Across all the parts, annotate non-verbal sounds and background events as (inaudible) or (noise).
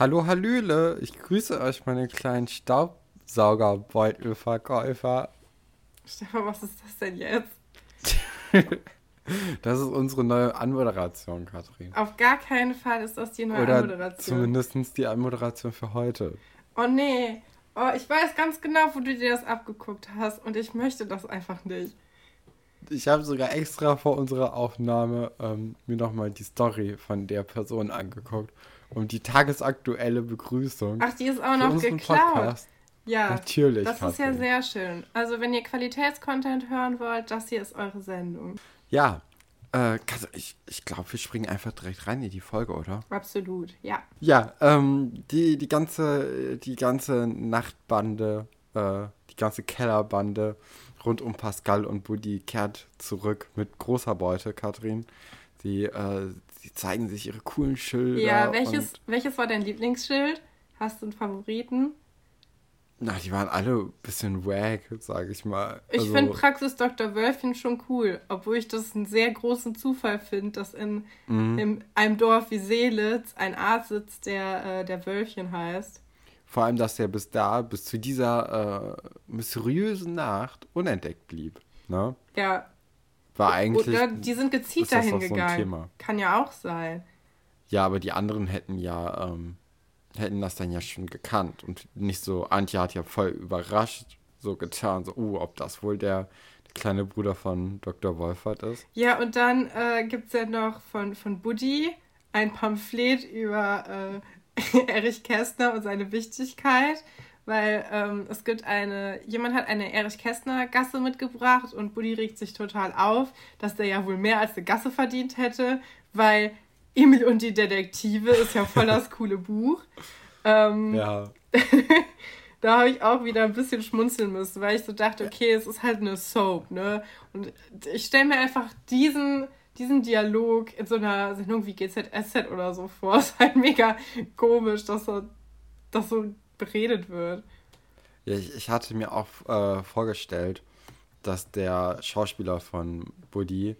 Hallo, Hallöle, ich grüße euch, meine kleinen Staubsaugerbeutelverkäufer. Stefan, was ist das denn jetzt? (laughs) das ist unsere neue Anmoderation, Katrin. Auf gar keinen Fall ist das die neue Oder Anmoderation. zumindest die Anmoderation für heute. Oh nee. Oh, ich weiß ganz genau, wo du dir das abgeguckt hast und ich möchte das einfach nicht. Ich habe sogar extra vor unserer Aufnahme ähm, mir nochmal die Story von der Person angeguckt und die tagesaktuelle Begrüßung. Ach, die ist auch noch geklaut. Podcast. Ja, Natürlich, Das ist ja sehr schön. Also, wenn ihr Qualitätscontent hören wollt, das hier ist eure Sendung. Ja, äh, ich, ich glaube, wir springen einfach direkt rein in die Folge, oder? Absolut, ja. Ja, ähm, die, die ganze, die ganze Nachtbande, äh, die ganze Kellerbande rund um Pascal und Buddy kehrt zurück mit großer Beute, Katrin. Die, äh, die zeigen sich ihre coolen Schilder. Ja, welches, welches war dein Lieblingsschild? Hast du einen Favoriten? na, die waren alle ein bisschen wack, sag ich mal. Ich Also, finde Praxis Dr. Wölfchen schon cool, obwohl ich das einen sehr großen Zufall finde, dass in, Mhm. in einem Dorf wie Seelitz ein Arzt sitzt, der, äh, der Wölfchen heißt. Vor allem, dass der bis da, bis zu dieser äh, mysteriösen Nacht unentdeckt blieb. Ne? Ja, War eigentlich. oder die sind gezielt dahin so gegangen. Thema. Kann ja auch sein. Ja, aber die anderen hätten ja, ähm, hätten das dann ja schon gekannt. Und nicht so, Antje hat ja voll überrascht so getan, so, uh, ob das wohl der, der kleine Bruder von Dr. Wolfert ist. Ja, und dann äh, gibt es ja noch von, von Buddy ein Pamphlet über äh, (laughs) Erich Kästner und seine Wichtigkeit, weil ähm, es gibt eine, jemand hat eine Erich Kästner Gasse mitgebracht und Buddy regt sich total auf, dass der ja wohl mehr als eine Gasse verdient hätte, weil Emil und die Detektive ist ja voll das coole Buch. Ähm, Ja. (laughs) da habe ich auch wieder ein bisschen schmunzeln müssen, weil ich so dachte, okay, es ist halt eine Soap, ne? Und ich stelle mir einfach diesen, diesen Dialog in so einer Sendung wie GZSZ oder so vor. Es (laughs) ist halt mega komisch, dass so, dass so beredet wird. ja ich, ich hatte mir auch äh, vorgestellt, dass der Schauspieler von Buddy,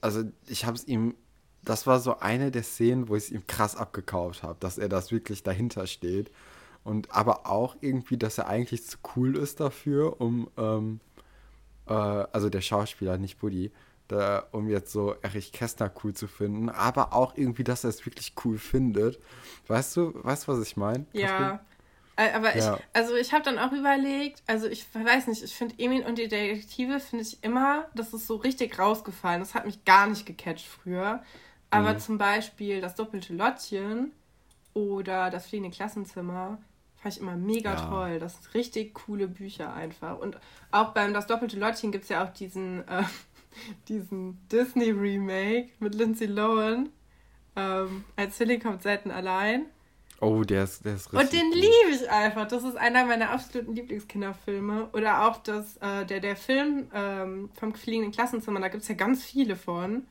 also ich habe es ihm, das war so eine der Szenen, wo ich es ihm krass abgekauft habe, dass er das wirklich dahinter steht. Und aber auch irgendwie, dass er eigentlich zu cool ist dafür, um, ähm, äh, also der Schauspieler, nicht Buddy, da, um jetzt so Erich Kästner cool zu finden, aber auch irgendwie, dass er es wirklich cool findet. Weißt du, weißt du, was ich meine? Ja. Äh, Aber Ja. ich, also ich habe dann auch überlegt, also ich weiß nicht, ich finde Emil und die Detektive finde ich immer, das ist so richtig rausgefallen. Das hat mich gar nicht gecatcht früher. Aber Mhm. zum Beispiel das doppelte Lottchen oder das fliegende Klassenzimmer fand ich immer mega Ja. toll. Das sind richtig coole Bücher einfach. Und auch beim Das doppelte Lottchen gibt es ja auch diesen, äh, (laughs) diesen Disney-Remake mit Lindsay Lohan. Ähm, als Silly kommt selten allein. Oh, der ist, der ist richtig. Und den liebe ich einfach. Das ist einer meiner absoluten Lieblingskinderfilme. Oder auch das, äh, der, der Film ähm, vom fliegenden Klassenzimmer, da gibt es ja ganz viele von.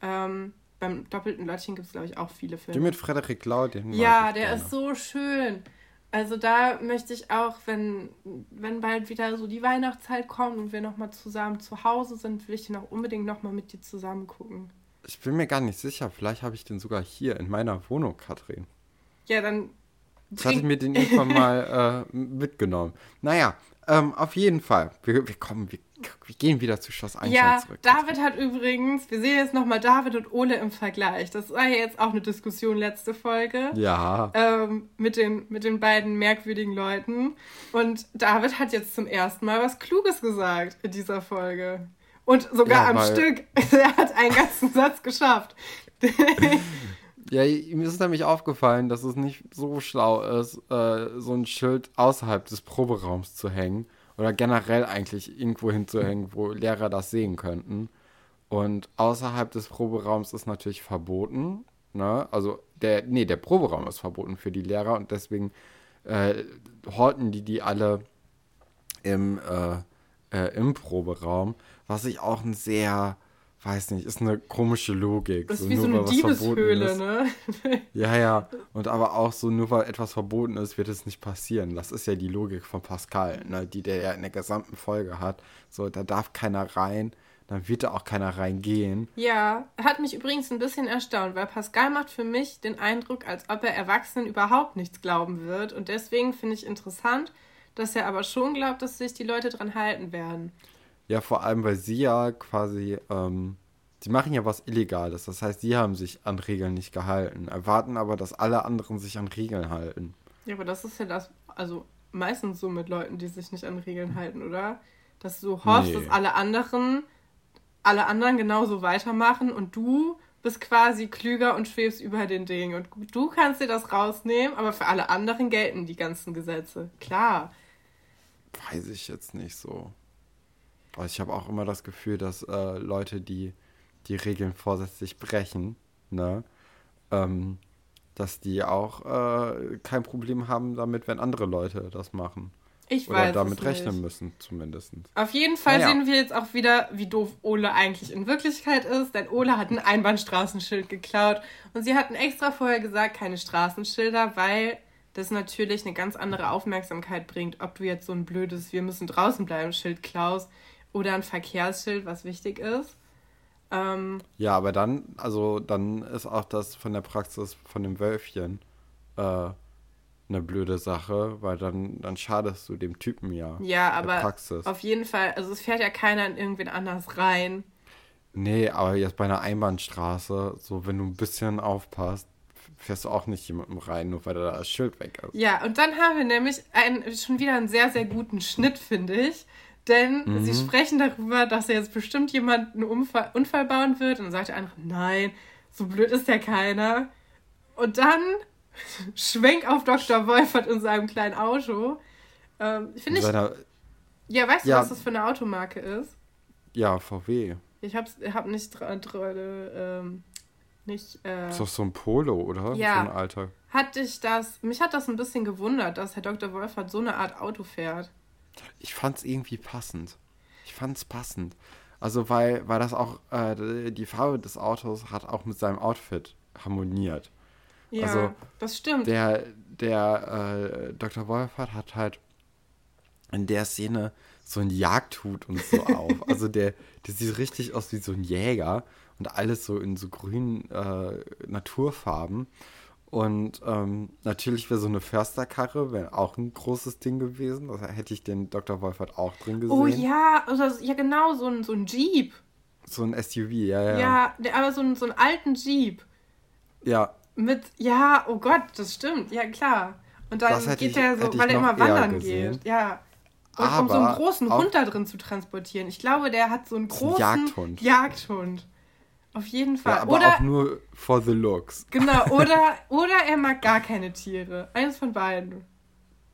Ähm, beim doppelten Lottchen gibt es, glaube ich, auch viele Filme. Den mit Frederik Lau, den Ja, der gerne. ist so schön. Also da möchte ich auch, wenn, wenn bald wieder so die Weihnachtszeit kommt und wir nochmal zusammen zu Hause sind, will ich den auch unbedingt nochmal mit dir zusammen gucken. Ich bin mir gar nicht sicher. Vielleicht habe ich den sogar hier in meiner Wohnung, Katrin. Ja, dann Ich hatte trink- mir den irgendwann (laughs) mal äh, mitgenommen. Naja, ähm, auf jeden Fall. Wir, wir kommen, wir, wir gehen wieder zu Schloss Einstein Ja, zurück. David hat übrigens, wir sehen jetzt nochmal David und Ole im Vergleich. Das war ja jetzt auch eine Diskussion letzte Folge. Ja, Ähm, mit, den, mit den beiden merkwürdigen Leuten. Und David hat jetzt zum ersten Mal was Kluges gesagt in dieser Folge. Und sogar Ja, am Stück. (laughs) Er hat einen ganzen Satz geschafft. (laughs) ja, mir ist nämlich aufgefallen, dass es nicht so schlau ist, äh, so ein Schild außerhalb des Proberaums zu hängen. Oder generell eigentlich irgendwo hinzuhängen, wo Lehrer das sehen könnten. Und außerhalb des Proberaums ist natürlich verboten. Ne? Also der, nee, der Proberaum ist verboten für die Lehrer und deswegen äh, horten die die alle im, äh, äh, im Proberaum, was ich auch ein sehr, weiß nicht, ist eine komische Logik. Das ist wie so nur eine Diebeshöhle, ist. ne? (laughs) Ja, ja. Und aber auch so, nur weil etwas verboten ist, wird es nicht passieren. Das ist ja die Logik von Pascal, ne, die der ja in der gesamten Folge hat. So, da darf keiner rein. dann wird da auch keiner reingehen. Ja, hat mich übrigens ein bisschen erstaunt, weil Pascal macht für mich den Eindruck, als ob er Erwachsenen überhaupt nichts glauben wird. Und deswegen finde ich interessant, dass er aber schon glaubt, dass sich die Leute dran halten werden. Ja, vor allem, weil sie ja quasi, ähm, sie machen ja was Illegales. Das heißt, sie haben sich an Regeln nicht gehalten, erwarten aber, dass alle anderen sich an Regeln halten. Ja, aber das ist ja das, also meistens so mit Leuten, die sich nicht an Regeln halten, oder? Dass du hoffst, Nee. dass alle anderen, alle anderen genauso weitermachen und du bist quasi klüger und schwebst über den Dingen. Und du kannst dir das rausnehmen, aber für alle anderen gelten die ganzen Gesetze. Klar. Weiß ich jetzt nicht so. Aber ich habe auch immer das Gefühl, dass äh, Leute, die die Regeln vorsätzlich brechen, ne, ähm, dass die auch äh, kein Problem haben damit, wenn andere Leute das machen. Ich Oder weiß damit rechnen müssen, zumindest. Auf jeden Fall Naja. sehen wir jetzt auch wieder, wie doof Ole eigentlich in Wirklichkeit ist. Denn Ole hat ein Einbahnstraßenschild geklaut. Und sie hatten extra vorher gesagt, keine Straßenschilder, weil das natürlich eine ganz andere Aufmerksamkeit bringt, ob du jetzt so ein blödes Wir müssen draußen bleiben Schild klaust oder ein Verkehrsschild, was wichtig ist. Ähm, Ja, aber dann, also dann ist auch das von der Praxis von dem Wölfchen äh, eine blöde Sache, weil dann, dann schadest du dem Typen ja. ja, aber Praxis. auf jeden Fall, also es fährt ja keiner in irgendwen anders rein. Nee, aber jetzt bei einer Einbahnstraße, so wenn du ein bisschen aufpasst, fährst du auch nicht jemandem rein, nur weil da das Schild weg ist. Ja, und dann haben wir nämlich einen, schon wieder einen sehr, sehr guten Schnitt, finde ich. Denn Mhm. sie sprechen darüber, dass jetzt bestimmt jemand einen Unfall, Unfall bauen wird. Und dann sagt der andere, nein, so blöd ist ja keiner. Und dann (laughs) schwenk auf Dr. Wolfert in seinem kleinen Auto. Ähm, Finde ich. Seiner, Ja, weißt du, Ja. was das für eine Automarke ist? ja, VW. Ich hab's, hab nicht ähm, nicht. Äh, Ist doch so ein Polo, oder? Ja. So ein alter. hat dich das. Mich hat das ein bisschen gewundert, dass Herr Dr. Wolfert so eine Art Auto fährt. Ich fand's irgendwie passend. Ich fand's passend. Also, weil, weil das auch, äh, die Farbe des Autos hat auch mit seinem Outfit harmoniert. Ja, Also, das stimmt. Der, der äh, Dr. Wolfert hat halt in der Szene so ein Jagdhut und so (laughs) auf. Also der, der sieht richtig aus wie so ein Jäger und alles so in so grünen äh, Naturfarben. Und ähm, natürlich wäre so eine Försterkarre wäre auch ein großes Ding gewesen. Da hätte ich den Dr. Wolfert auch drin gesehen. Oh ja, oder, ja genau, so ein, so ein Jeep. So ein SUV, ja, ja. Ja, aber so, ein, so einen alten Jeep. Ja, Mit, ja, oh Gott, das stimmt, ja klar. Und dann geht ich- er so, weil er immer wandern gesehen. geht. Ja. Und um so einen Aber großen Hund da drin zu transportieren. Ich glaube, der hat so einen großen Jagdhund. Jagdhund. Auf jeden Fall. ja aber oder, auch nur for the looks. genau, (laughs) oder, oder er mag gar keine Tiere. Eines von beiden.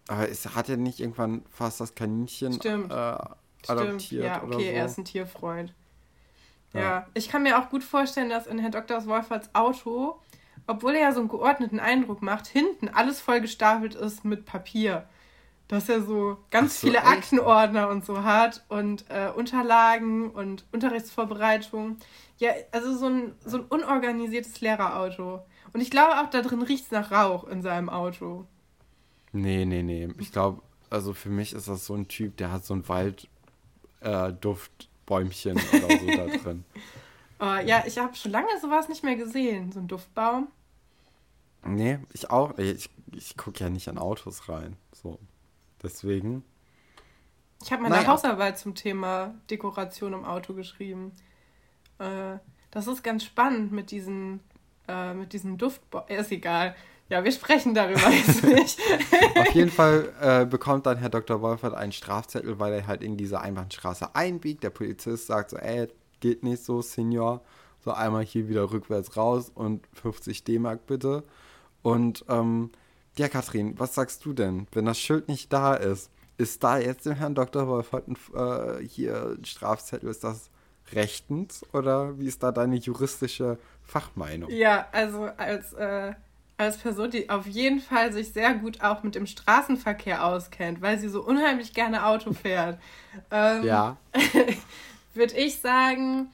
Aber es hat er nicht irgendwann fast das Kaninchen Stimmt. äh, Stimmt, adoptiert ja, oder okay, so? er ist ein Tierfreund. Ja. Ja. ich kann mir auch gut vorstellen, dass in Herr Dr. Wolferts Auto, obwohl er ja so einen geordneten Eindruck macht, hinten alles voll gestapelt ist mit Papier. Dass er so ganz so, viele echt? Aktenordner und so hat und äh, Unterlagen und Unterrichtsvorbereitung. Ja, also so ein, so ein unorganisiertes Lehrerauto. Und ich glaube auch, da drin riecht es nach Rauch in seinem Auto. Nee, nee, nee. Ich glaube, also für mich ist das so ein Typ, der hat so ein Waldduftbäumchen oder so da (laughs) drin. Oh, ja, ich habe schon lange sowas nicht mehr gesehen. So ein Duftbaum. Nee, ich auch. Ich, ich gucke ja nicht an Autos rein. So. Deswegen. Ich habe meine Naja. Hausarbeit zum Thema Dekoration im Auto geschrieben. Äh, das ist ganz spannend mit diesen, äh, mit diesen Duftbäumen. Ist egal. Ja, wir sprechen darüber (laughs) jetzt nicht. Auf jeden Fall äh, bekommt dann Herr Dr. Wolfert einen Strafzettel, weil er halt in diese Einbahnstraße einbiegt. Der Polizist sagt so, ey, geht nicht so, Senior. So einmal hier wieder rückwärts raus und 50 D-Mark bitte. Und ähm, ja, Kathrin, was sagst du denn, wenn das Schild nicht da ist? Ist da jetzt dem Herrn Dr. Wolfert ein, äh, hier ein Strafzettel? Ist das rechtens oder wie ist da deine juristische Fachmeinung? ja, also als, äh, als Person, die auf jeden Fall sich sehr gut auch mit dem Straßenverkehr auskennt, weil sie so unheimlich gerne Auto fährt. Ähm, Ja, (laughs) würde ich sagen,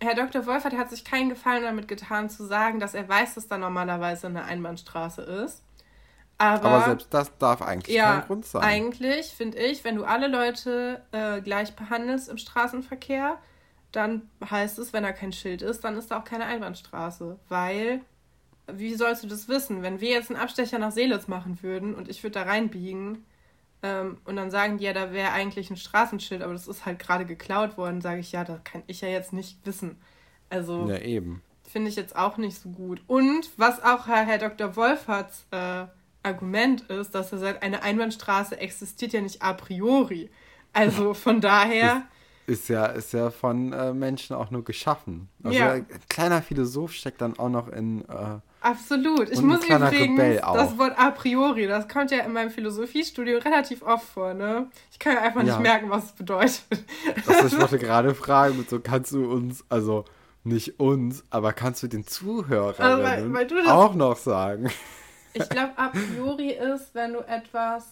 Herr Dr. Wolfert hat sich keinen Gefallen damit getan, zu sagen, dass er weiß, dass da normalerweise eine Einbahnstraße ist. Aber, aber selbst das darf eigentlich ja, kein Grund sein. eigentlich finde ich, wenn du alle Leute äh, gleich behandelst im Straßenverkehr, dann heißt es, wenn da kein Schild ist, dann ist da auch keine Einbahnstraße. Weil, wie sollst du das wissen? Wenn wir jetzt einen Abstecher nach Seelitz machen würden und ich würde da reinbiegen ähm, und dann sagen die ja, da wäre eigentlich ein Straßenschild, aber das ist halt gerade geklaut worden, sage ich, ja, da kann ich ja jetzt nicht wissen. Also. Ja, eben. Finde ich jetzt auch nicht so gut. Und was auch Herr, Herr Dr. Wolferts äh, Argument ist, dass er sagt, eine Einbahnstraße existiert ja nicht a priori. Also von daher. Ist, ist ja, ist ja von äh, Menschen auch nur geschaffen. Also Ja. ein kleiner Philosoph steckt dann auch noch in. Äh, Absolut. Ich muss übrigens Rebell auch. das Wort a priori, das kommt ja in meinem Philosophiestudio relativ oft vor, ne? Ich kann ja einfach Ja. nicht merken, was es bedeutet. also ich wollte (laughs) gerade fragen, so kannst du uns, also nicht uns, aber kannst du den Zuhörern Also, weil- weil du das- auch noch sagen? Ich glaube, a priori ist, wenn du etwas,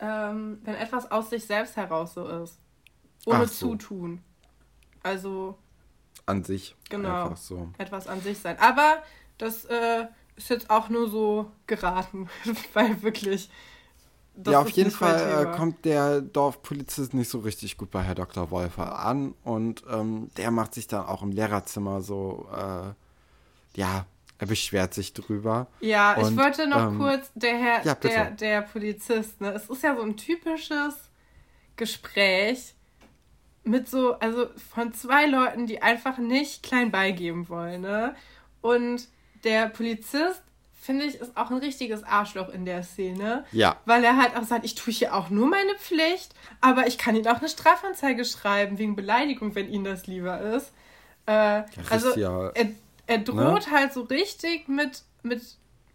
ähm, wenn etwas aus sich selbst heraus so ist. Ohne so. Zutun. Also An sich. Genau. So. etwas an sich sein. Aber das äh, ist jetzt auch nur so geraten, (laughs) weil wirklich. ja, auf jeden Fall äh, kommt der Dorfpolizist nicht so richtig gut bei Herr Dr. Wolfer an und ähm, der macht sich dann auch im Lehrerzimmer so, äh, ja, er beschwert sich drüber. Ja, ich Und, wollte noch ähm, kurz, der Herr, ja, der, der Polizist, ne? Es ist ja so ein typisches Gespräch mit so, also von zwei Leuten, die einfach nicht klein beigeben wollen, ne? Und der Polizist, finde ich, ist auch ein richtiges Arschloch in der Szene. Ja. Weil er halt auch sagt, ich tue hier auch nur meine Pflicht, aber ich kann Ihnen auch eine Strafanzeige schreiben wegen Beleidigung, wenn Ihnen das lieber ist. Äh, also richtig, ja. er, er droht halt so richtig mit, mit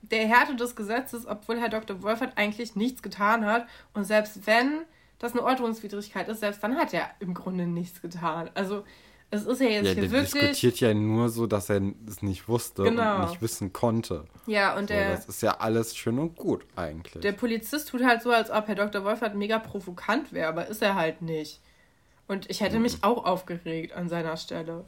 der Härte des Gesetzes, obwohl Herr Dr. Wolfert eigentlich nichts getan hat. Und selbst wenn das eine Ordnungswidrigkeit ist, selbst dann hat er im Grunde nichts getan. Also es ist ja jetzt Ja, hier der wirklich... diskutiert ja nur so, dass er es nicht wusste Genau. und nicht wissen konnte. Ja, und So, der... das ist ja alles schön und gut eigentlich. Der Polizist tut halt so, als ob Herr Dr. Wolfert mega provokant wäre, aber ist er halt nicht. Und ich hätte Mhm. mich auch aufgeregt an seiner Stelle.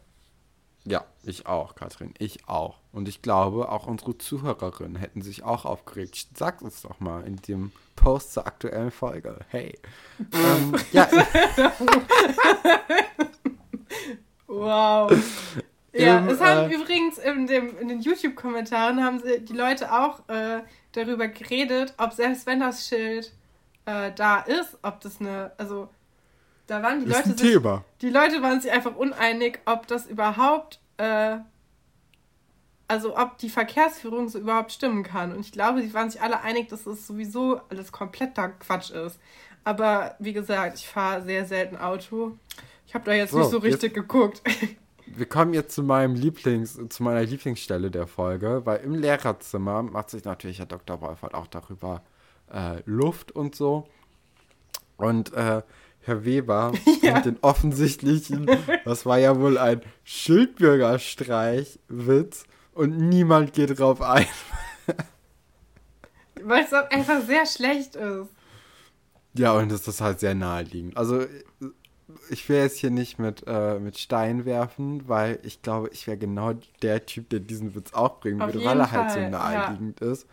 ja, ich auch, Katrin, ich auch. Und ich glaube, auch unsere Zuhörerinnen hätten sich auch aufgeregt. Sag uns doch mal in dem Post zur aktuellen Folge. Hey. (laughs) ähm, ja, (laughs) Wow. (laughs) Ja, Im, es haben äh, übrigens in, dem, in den YouTube-Kommentaren haben sie die Leute auch äh, darüber geredet, ob selbst wenn das Schild äh, da ist, ob das eine, also da waren die ist Leute ein sich, die Leute waren sich einfach uneinig, ob das überhaupt, äh, also ob die Verkehrsführung so überhaupt stimmen kann. Und ich glaube, sie waren sich alle einig, dass es sowieso alles kompletter Quatsch ist. Aber wie gesagt, ich fahre sehr selten Auto. Ich habe da jetzt So, nicht so jetzt- richtig geguckt. Wir kommen jetzt zu meinem Lieblings, zu meiner Lieblingsstelle der Folge, weil im Lehrerzimmer macht sich natürlich Herr Dr. Wolfert auch darüber äh, Luft und so. Und äh, Herr Weber (laughs) Ja. mit den offensichtlichen, das war ja wohl ein Schildbürgerstreich-Witz und niemand geht drauf ein. (laughs) Weil es auch einfach sehr schlecht ist. Ja, und das ist halt sehr naheliegend. Also, ich will jetzt hier nicht mit, äh, mit Stein werfen, weil ich glaube, ich wäre genau der Typ, der diesen Witz auch bringen Auf würde, weil er halt so Fall, naheliegend ist.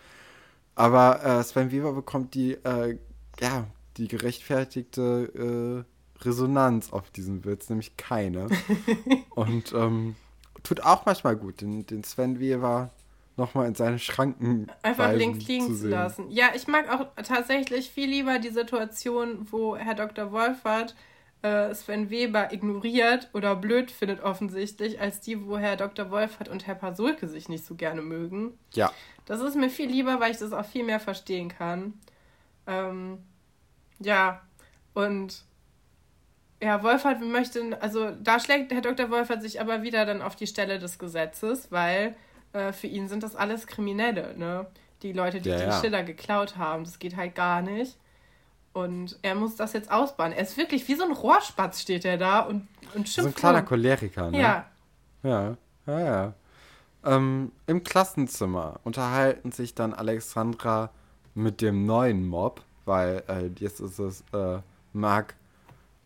Aber äh, Sven Weber bekommt die, äh, ja, die gerechtfertigte äh, Resonanz auf diesen Witz, nämlich keine. (laughs) und ähm, tut auch manchmal gut, den, den Sven Weber nochmal in seine Schranken Einfach links liegen zu, sehen. lassen. Ja, ich mag auch tatsächlich viel lieber die Situation, wo Herr Dr. Wolfert äh, Sven Weber ignoriert oder blöd findet offensichtlich, als die, wo Herr Dr. Wolfert und Herr Pasulke sich nicht so gerne mögen. Ja, Das ist mir viel lieber, weil ich das auch viel mehr verstehen kann. Ähm, ja, und ja, Wolfert möchte, also da schlägt Herr Dr. Wolfert sich aber wieder dann auf die Stelle des Gesetzes, weil äh, für ihn sind das alles Kriminelle, ne? Die Leute, die Ja, den ja. Schiller geklaut haben, das geht halt gar nicht. Und er muss das jetzt ausbauen. Er ist wirklich wie so ein Rohrspatz steht er da und, und so ein schimpft kleiner. Choleriker, ne? Ja, Ja, ja, ja. Ähm, Im Klassenzimmer unterhalten sich dann Alexandra mit dem neuen Mob, weil äh, jetzt ist es äh, Marc,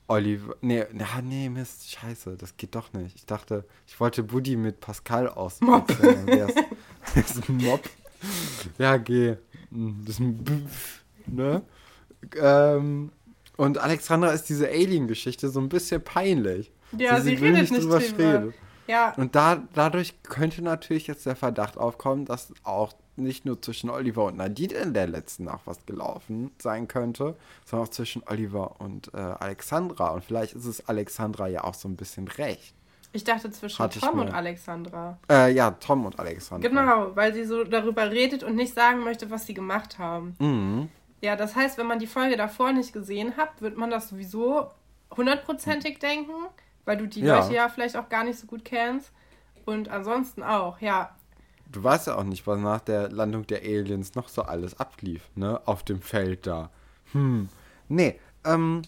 Oliver. Nee, na, nee, Mist, scheiße, das geht doch nicht. Ich dachte, ich wollte Buddy mit Pascal aus. Mob. Das (laughs) ist ein Mob. Ja, geh. Das ist ein Bf, ne? Ähm, und Alexandra ist diese Alien-Geschichte so ein bisschen peinlich. Ja, sie, sie, sie redet nicht, nicht drüber, drüber. Ja. Und da, dadurch könnte natürlich jetzt der Verdacht aufkommen, dass auch nicht nur zwischen Oliver und Nadine in der letzten Nacht was gelaufen sein könnte, sondern auch zwischen Oliver und äh, Alexandra. Und vielleicht ist es Alexandra ja auch so ein bisschen recht. Ich dachte zwischen Hatte Tom und Alexandra. Äh, ja, Tom und Alexandra. Genau, weil sie so darüber redet und nicht sagen möchte, was sie gemacht haben. Mhm. Ja, das heißt, wenn man die Folge davor nicht gesehen hat, wird man das sowieso hundertprozentig denken, weil du die ja. Leute ja vielleicht auch gar nicht so gut kennst. Und ansonsten auch, ja. Du weißt ja auch nicht, was nach der Landung der Aliens noch so alles ablief, ne? Auf dem Feld da. Hm. Nee, ähm,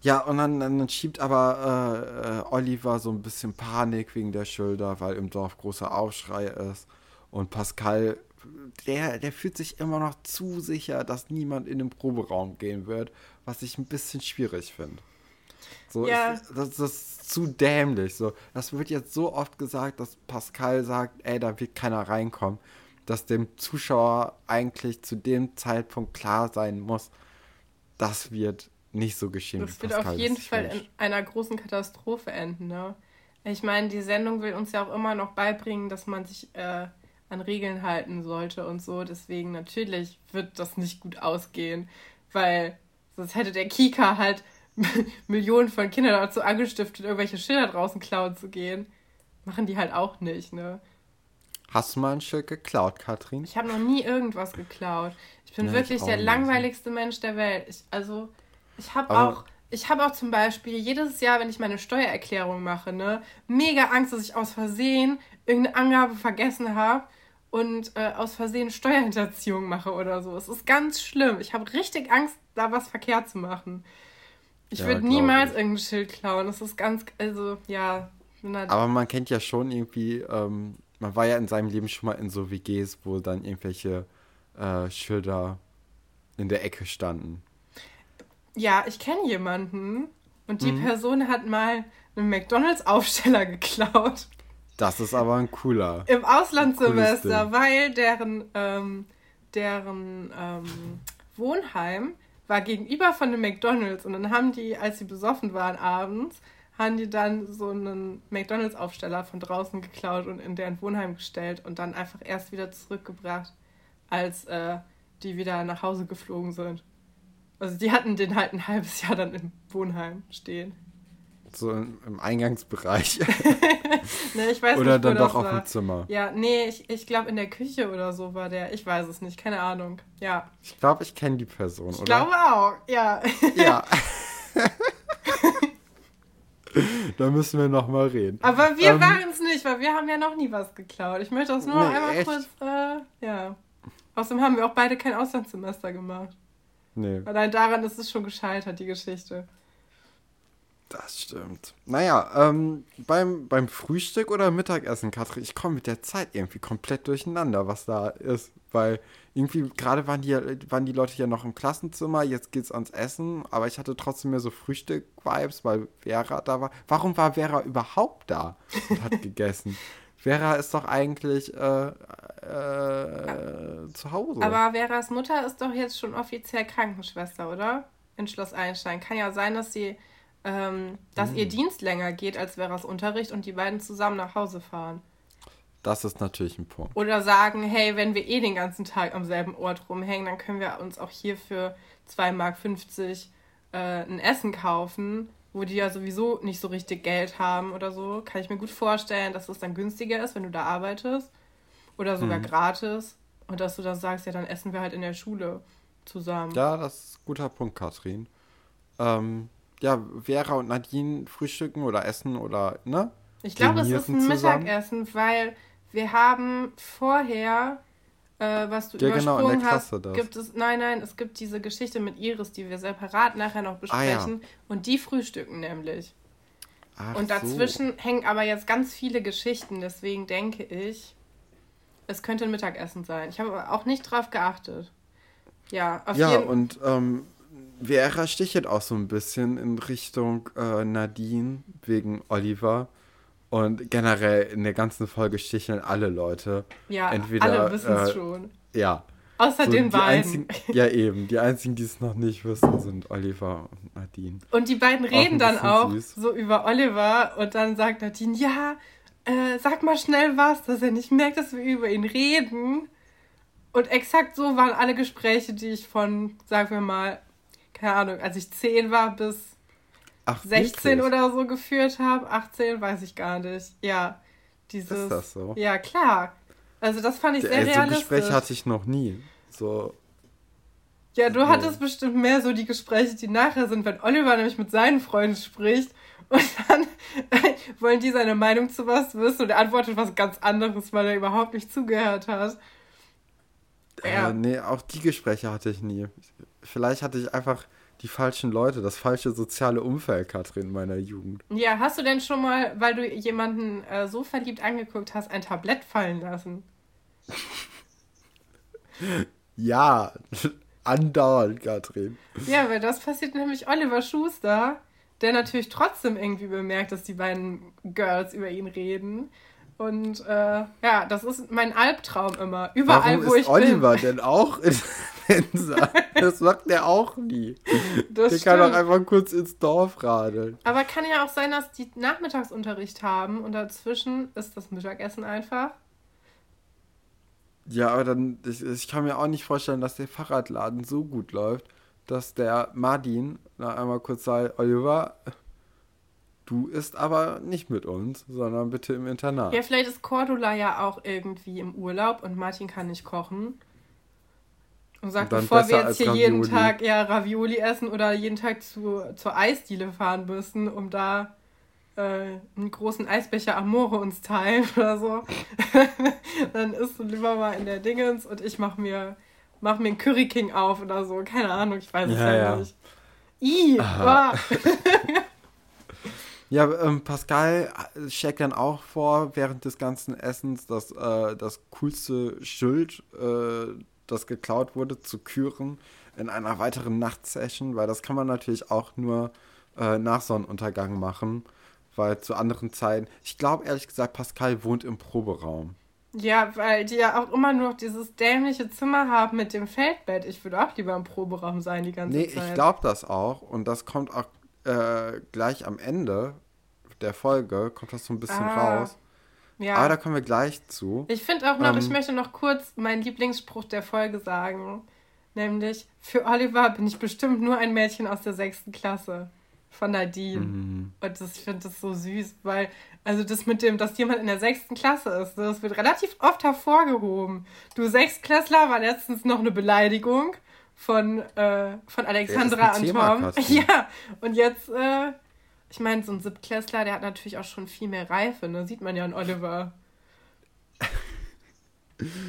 ja, und dann, dann schiebt aber äh, äh, Oliver so ein bisschen Panik wegen der Schilder, weil im Dorf großer Aufschrei ist. Und Pascal, der, der fühlt sich immer noch zu sicher, dass niemand in den Proberaum gehen wird, was ich ein bisschen schwierig finde. So, ja. ich, das, das, ist zu dämlich. So, das wird jetzt so oft gesagt, dass Pascal sagt, ey, da wird keiner reinkommen, dass dem Zuschauer eigentlich zu dem Zeitpunkt klar sein muss, das wird nicht so geschehen. Das wird Pascal auf jeden Fall in einer großen Katastrophe enden. Ne? Ich meine, die Sendung will uns ja auch immer noch beibringen, dass man sich äh, an Regeln halten sollte und so. Deswegen natürlich wird das nicht gut ausgehen, weil sonst hätte der Kika halt (laughs) Millionen von Kindern dazu angestiftet, irgendwelche Schilder draußen klauen zu gehen. Machen die halt auch nicht, ne? Hast du mal ein Schild geklaut, Katrin? Ich habe noch nie irgendwas geklaut. Ich bin nee, wirklich ich der langweiligste Mensch der Welt. Ich, also, ich habe auch, ich habe auch zum Beispiel jedes Jahr, wenn ich meine Steuererklärung mache, ne, mega Angst, dass ich aus Versehen irgendeine Angabe vergessen habe und äh, aus Versehen Steuerhinterziehung mache oder so. Es ist ganz schlimm. Ich habe richtig Angst, da was verkehrt zu machen. Ich ja, würde niemals ich. irgendein Schild klauen. Das ist ganz, also ja. Halt Aber man kennt ja schon irgendwie, ähm, man war ja in seinem Leben schon mal in so WGs, wo dann irgendwelche äh, Schilder in der Ecke standen. Ja, ich kenne jemanden und die mhm. Person hat mal einen McDonalds-Aufsteller (laughs) geklaut. Das ist aber ein cooler. Im Auslandssemester, weil deren, ähm, deren ähm, Wohnheim war gegenüber von einem McDonalds und dann haben die, als sie besoffen waren abends, haben die dann so einen McDonalds-Aufsteller von draußen geklaut und in deren Wohnheim gestellt und dann einfach erst wieder zurückgebracht, als äh, die wieder nach Hause geflogen sind. Also die hatten den halt ein halbes Jahr dann im Wohnheim stehen. So im, Eingangsbereich. (laughs) nee, ich weiß oder nicht, dann doch auf dem Zimmer. Ja, nee, ich, ich glaube in der Küche oder so war der. Ich weiß es nicht, keine Ahnung. Ja. Ich glaube, ich kenne die Person, ich oder? Ich glaube auch, ja. Ja. (laughs) da müssen wir noch mal reden. Aber wir ähm, waren es nicht, weil wir haben ja noch nie was geklaut. Ich möchte das nur nee, einmal echt? kurz, äh, ja. Außerdem haben wir auch beide kein Auslandssemester gemacht. Nee. Allein daran ist es schon gescheitert, die Geschichte. Das stimmt. Naja, ähm, beim, beim Frühstück oder Mittagessen, Katrin, ich komme mit der Zeit irgendwie komplett durcheinander, was da ist. Weil irgendwie, gerade waren die, waren die Leute ja noch im Klassenzimmer, jetzt geht's ans Essen, aber ich hatte trotzdem mehr so Frühstück-Vibes, weil Vera da war. Warum war Vera überhaupt da und hat gegessen? (laughs) Vera ist doch eigentlich äh, äh, zu Hause. Aber Veras Mutter ist doch jetzt schon offiziell Krankenschwester, oder? In Schloss Einstein. Kann ja sein, dass sie, ähm, dass hm. ihr Dienst länger geht als Veras Unterricht und die beiden zusammen nach Hause fahren. Das ist natürlich ein Punkt. Oder sagen, hey, wenn wir eh den ganzen Tag am selben Ort rumhängen, dann können wir uns auch hier für 2,50 Mark äh, ein Essen kaufen wo die ja sowieso nicht so richtig Geld haben oder so, kann ich mir gut vorstellen, dass es dann günstiger ist, wenn du da arbeitest. Oder sogar mhm. gratis. Und dass du dann sagst, ja, dann essen wir halt in der Schule zusammen. Ja, das ist ein guter Punkt, Katrin. Ähm, ja, Vera und Nadine frühstücken oder essen oder, ne? Ich glaube, es ist ein zusammen. Mittagessen, weil wir haben vorher äh, was du ja, übersprungen genau, hast, gibt es, nein, nein, es gibt diese Geschichte mit Iris, die wir separat nachher noch besprechen. Ah, ja. Und die frühstücken nämlich. Ach und dazwischen so. hängen aber jetzt ganz viele Geschichten, deswegen denke ich, es könnte ein Mittagessen sein. Ich habe aber auch nicht drauf geachtet. Ja, auf ja, jeden Fall. und ähm, Vera stichelt auch so ein bisschen in Richtung äh, Nadine wegen Oliver. Und generell in der ganzen Folge sticheln alle Leute. Ja, Entweder, alle wissen es äh, schon. Ja. Außer so den beiden. Einzigen, ja, eben. Die einzigen, die es noch nicht wissen, sind Oliver und Nadine. Und die beiden Auch reden ein dann auch süß. so über Oliver und dann sagt Nadine, ja, äh, sag mal schnell was, dass er nicht merkt, dass wir über ihn reden. Und exakt so waren alle Gespräche, die ich von, sagen wir mal, keine Ahnung, als ich 10 war bis Ach, 16 wirklich? oder so geführt habe. 18, weiß ich gar nicht. Ja, dieses. Ist das so? Ja, klar. Also das fand ich sehr Ey, so realistisch. Gespräche hatte ich noch nie. So, Ja, du Nee. hattest bestimmt mehr so die Gespräche, die nachher sind, wenn Oliver nämlich mit seinen Freunden spricht und dann (laughs) wollen die seine Meinung zu was wissen und er antwortet was ganz anderes, weil er überhaupt nicht zugehört hat. Ja. äh, nee, auch die Gespräche hatte ich nie. Vielleicht hatte ich einfach die falschen Leute, das falsche soziale Umfeld, Katrin, in meiner Jugend. Ja, hast du denn schon mal, weil du jemanden äh, so verliebt angeguckt hast, ein Tablett fallen lassen? (laughs) Ja, (laughs) andauernd, Katrin. Ja, weil das passiert nämlich Oliver Schuster, der natürlich trotzdem irgendwie bemerkt, dass die beiden Girls über ihn reden. Und äh, ja, das ist mein Albtraum immer. Überall, Warum wo ist ich Oliver bin. denn auch in (laughs) Mensa? Das macht der auch nie. Das der kann doch stimmt. einfach kurz ins Dorf radeln. Aber kann ja auch sein, dass die Nachmittagsunterricht haben und dazwischen ist das Mittagessen einfach. Ja, aber dann, ich, ich kann mir auch nicht vorstellen, dass der Fahrradladen so gut läuft, dass der Martin na, einmal kurz sagt, Oliver, du isst aber nicht mit uns, sondern bitte im Internat. Ja, vielleicht ist Cordula ja auch irgendwie im Urlaub und Martin kann nicht kochen. Und sagt, Und bevor wir jetzt hier als jeden Ravioli. Tag ja Ravioli essen oder jeden Tag zu, zur Eisdiele fahren müssen, um da äh, einen großen Eisbecher Amore uns teilen (laughs) oder so, (laughs) dann isst du lieber mal in der Dingens und ich mach mir, mach mir einen Curry King auf oder so. Keine Ahnung, ich weiß es Ja, ja, ja. nicht. Aha. (laughs) Ja, ähm, Pascal schlägt dann auch vor, während des ganzen Essens das, äh, das coolste Schild, äh, das geklaut wurde, zu küren in einer weiteren Nachtsession, weil das kann man natürlich auch nur äh, nach Sonnenuntergang machen, weil zu anderen Zeiten, ich glaube ehrlich gesagt, Pascal wohnt im Proberaum. Ja, weil die ja auch immer nur noch dieses dämliche Zimmer haben mit dem Feldbett. Ich würde auch lieber im Proberaum sein die ganze Nee, Zeit. ich glaube das auch und das kommt auch äh, gleich am Ende der Folge, kommt das so ein bisschen Ah, raus. Ja. Aber da kommen wir gleich zu. Ich finde auch noch, Ähm, ich möchte noch kurz meinen Lieblingsspruch der Folge sagen. Nämlich, für Oliver bin ich bestimmt nur ein Mädchen aus der sechsten Klasse. Von Nadine. Mhm. Und das, ich finde das so süß, weil, also das mit dem, dass jemand in der sechsten Klasse ist, das wird relativ oft hervorgehoben. Du Sechstklässler war letztens noch eine Beleidigung von, äh, von Alexandra. Katrin. (laughs) Ja, und jetzt, äh, ich meine, so ein Siebtklässler, der hat natürlich auch schon viel mehr Reife, ne? Sieht man ja an Oliver.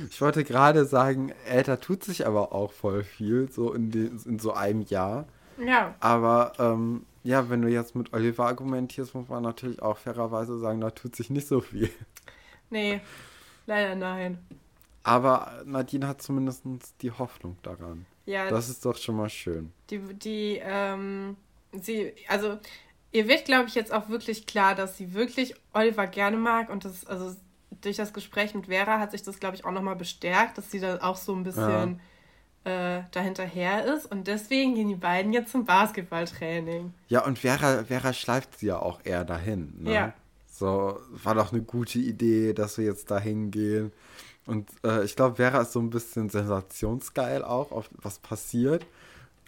Ich wollte gerade sagen, da tut sich aber auch voll viel, so in, den, in so einem Jahr. Ja, Aber ähm, ja, wenn du jetzt mit Oliver argumentierst, muss man natürlich auch fairerweise sagen, da tut sich nicht so viel. nee, leider nein. Aber Nadine hat zumindest die Hoffnung daran. Ja, Das ist doch schon mal schön. die, die, ähm, sie, also, ihr wird, glaube ich, jetzt auch wirklich klar, dass sie wirklich Oliver gerne mag und das, also, durch das Gespräch mit Vera hat sich das, glaube ich, auch nochmal bestärkt, dass sie da auch so ein bisschen äh, dahinterher ist und deswegen gehen die beiden jetzt zum Basketballtraining. Ja, und Vera, Vera schleift sie ja auch eher dahin. Ne? Ja. So, war doch eine gute Idee, dass wir jetzt dahin gehen. Und äh, ich glaube, Vera ist so ein bisschen sensationsgeil auch, auf was passiert.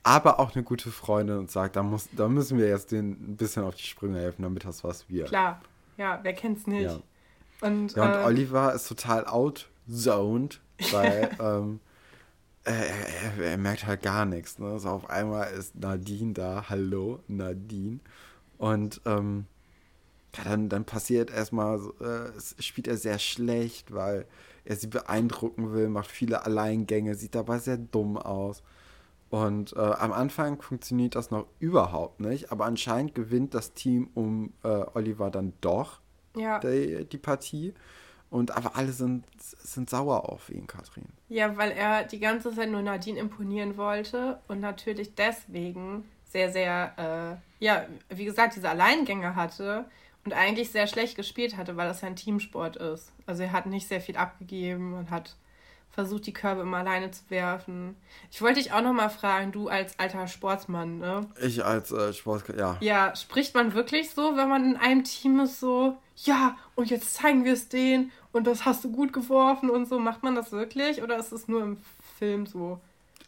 Aber auch eine gute Freundin und sagt, da, muss, da müssen wir jetzt denen ein bisschen auf die Sprünge helfen, damit das was wird. Klar, ja, wer kennt's nicht. Ja. Und, Ja, und ähm, Oliver ist total outzoned, weil (laughs) ähm, er, er, er merkt halt gar nichts. Ne? So auf einmal ist Nadine da. Hallo, Nadine. Und ähm, ja, dann, dann passiert erstmal, äh, es spielt er sehr schlecht, weil er sie beeindrucken will, macht viele Alleingänge, sieht dabei sehr dumm aus. Und äh, am Anfang funktioniert das noch überhaupt nicht, aber anscheinend gewinnt das Team um äh, Oliver dann doch ja. die, die Partie. Und aber alle sind, sind sauer auf ihn, Katrin. Ja, weil er die ganze Zeit nur Nadine imponieren wollte und natürlich deswegen sehr, sehr, äh, ja, wie gesagt, diese Alleingänge hatte und eigentlich sehr schlecht gespielt hatte, weil das ja ein Teamsport ist. Also er hat nicht sehr viel abgegeben und hat versucht, die Körbe immer alleine zu werfen. Ich wollte dich auch noch mal fragen, du als alter Sportsmann, ne? Ich als äh, Sport, ja. Ja, spricht man wirklich so, wenn man in einem Team ist, so, ja, und jetzt zeigen wir es denen und das hast du gut geworfen und so. Macht man das wirklich oder ist es nur im Film so?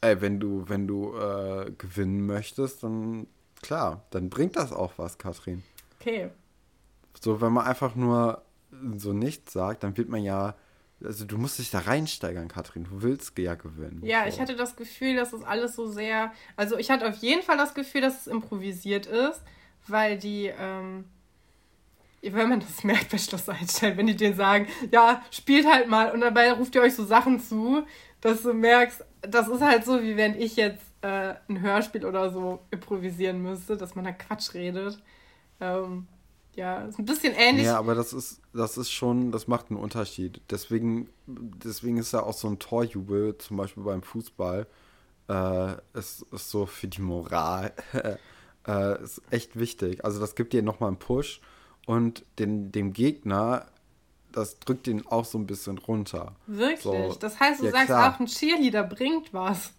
Ey, wenn du, wenn du äh, gewinnen möchtest, dann klar, dann bringt das auch was, Katrin. Okay. So, wenn man einfach nur so nichts sagt, dann wird man ja. Also du musst dich da reinsteigern, Katrin. Du willst ja gewinnen. Ja, so. ich hatte das Gefühl, dass es alles so sehr. Also ich hatte auf jeden Fall das Gefühl, dass es improvisiert ist, weil die, ähm, wenn man das merkt bei Schloss Einstein, wenn die denen sagen, ja, spielt halt mal und dabei ruft ihr euch so Sachen zu, dass du merkst, das ist halt so, wie wenn ich jetzt äh, ein Hörspiel oder so improvisieren müsste, dass man da Quatsch redet. Ähm, ja, ist ein bisschen ähnlich. Ja, aber das ist, das ist schon, das macht einen Unterschied. Deswegen, deswegen ist ja auch so ein Torjubel, zum Beispiel beim Fußball, äh, ist, ist so für die Moral, (laughs) äh, ist echt wichtig. Also das gibt dir nochmal einen Push und den, dem Gegner, das drückt ihn auch so ein bisschen runter. Wirklich? So, das heißt, du ja, sagst klar. auch, ein Cheerleader bringt was.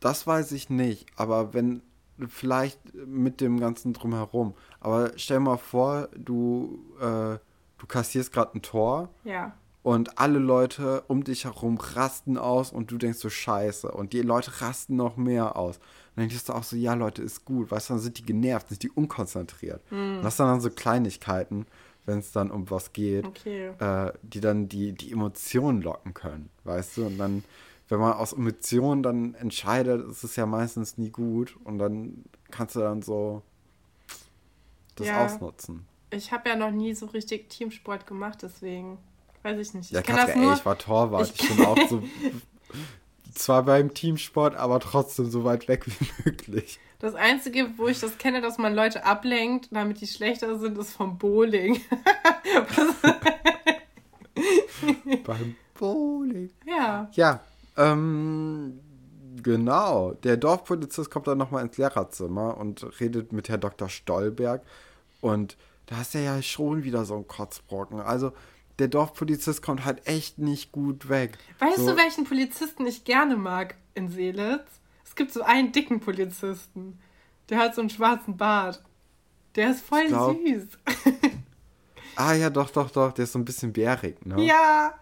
Das weiß ich nicht, aber wenn vielleicht mit dem ganzen drumherum. Aber stell mal vor, du, äh, du kassierst gerade ein Tor Ja. und alle Leute um dich herum rasten aus und du denkst so Scheiße und die Leute rasten noch mehr aus. Und dann denkst du auch so, ja Leute, ist gut, weißt du, dann sind die genervt, sind die unkonzentriert. Und das sind dann so Kleinigkeiten, wenn es dann um was geht, Okay. äh, die dann die, die Emotionen locken können, weißt du? Und dann, wenn man aus Emotionen dann entscheidet, ist es ja meistens nie gut und dann kannst du dann so das Ja. ausnutzen. Ich habe ja noch nie so richtig Teamsport gemacht, deswegen weiß ich nicht. Ja, ich kenne das Katrin, ey, nur. ich war Torwart. ich- Ich, bin auch so (laughs) zwar beim Teamsport, aber trotzdem so weit weg wie (laughs) möglich. Das Einzige, wo ich das kenne, dass man Leute ablenkt, damit die schlechter sind, ist vom Bowling. (laughs) beim Bowling. ja. Ja, ähm, genau. Der Dorfpolizist kommt dann nochmal ins Lehrerzimmer und redet mit Herr Dr. Stolberg. Und da ist er ja schon wieder so ein Kotzbrocken. Also, der Dorfpolizist kommt halt echt nicht gut weg. Weißt so, du, welchen Polizisten ich gerne mag in Seelitz? Es gibt so einen dicken Polizisten. Der hat so einen schwarzen Bart. Der ist voll glaub- süß. (laughs) Ah, ja, doch, doch, doch. Der ist so ein bisschen bärig, ne? ja,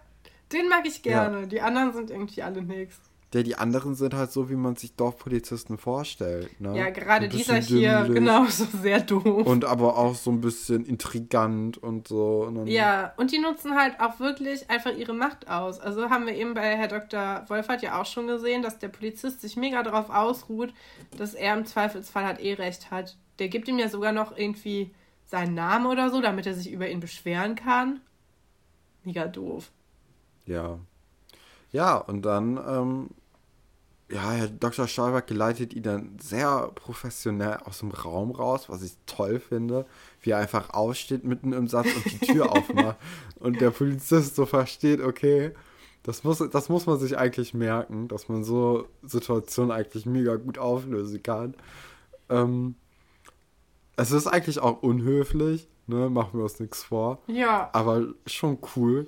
den mag ich gerne. Die anderen sind irgendwie alle nix. Der, die anderen sind halt so, wie man sich Dorfpolizisten vorstellt, ne? Ja, gerade dieser hier, dümmlich genau, (laughs) so sehr doof. Und aber auch so ein bisschen intrigant und so. Und Ja, und die nutzen halt auch wirklich einfach ihre Macht aus. Also haben wir eben bei Herr Dr. Wolfert ja auch schon gesehen, dass der Polizist sich mega darauf ausruht, dass er im Zweifelsfall halt eh recht hat. Der gibt ihm ja sogar noch irgendwie seinen Namen oder so, damit er sich über ihn beschweren kann. Mega doof. Ja. Ja, und dann, ähm, ja, Herr Dr. Stolberg geleitet ihn dann sehr professionell aus dem Raum raus, was ich toll finde, wie er einfach aufsteht mitten im Satz und die Tür (laughs) aufmacht und der Polizist so versteht, okay, das muss, das muss man sich eigentlich merken, dass man so Situationen eigentlich mega gut auflösen kann. Ähm, es ist eigentlich auch unhöflich, ne, machen wir uns nichts vor Ja, aber schon cool.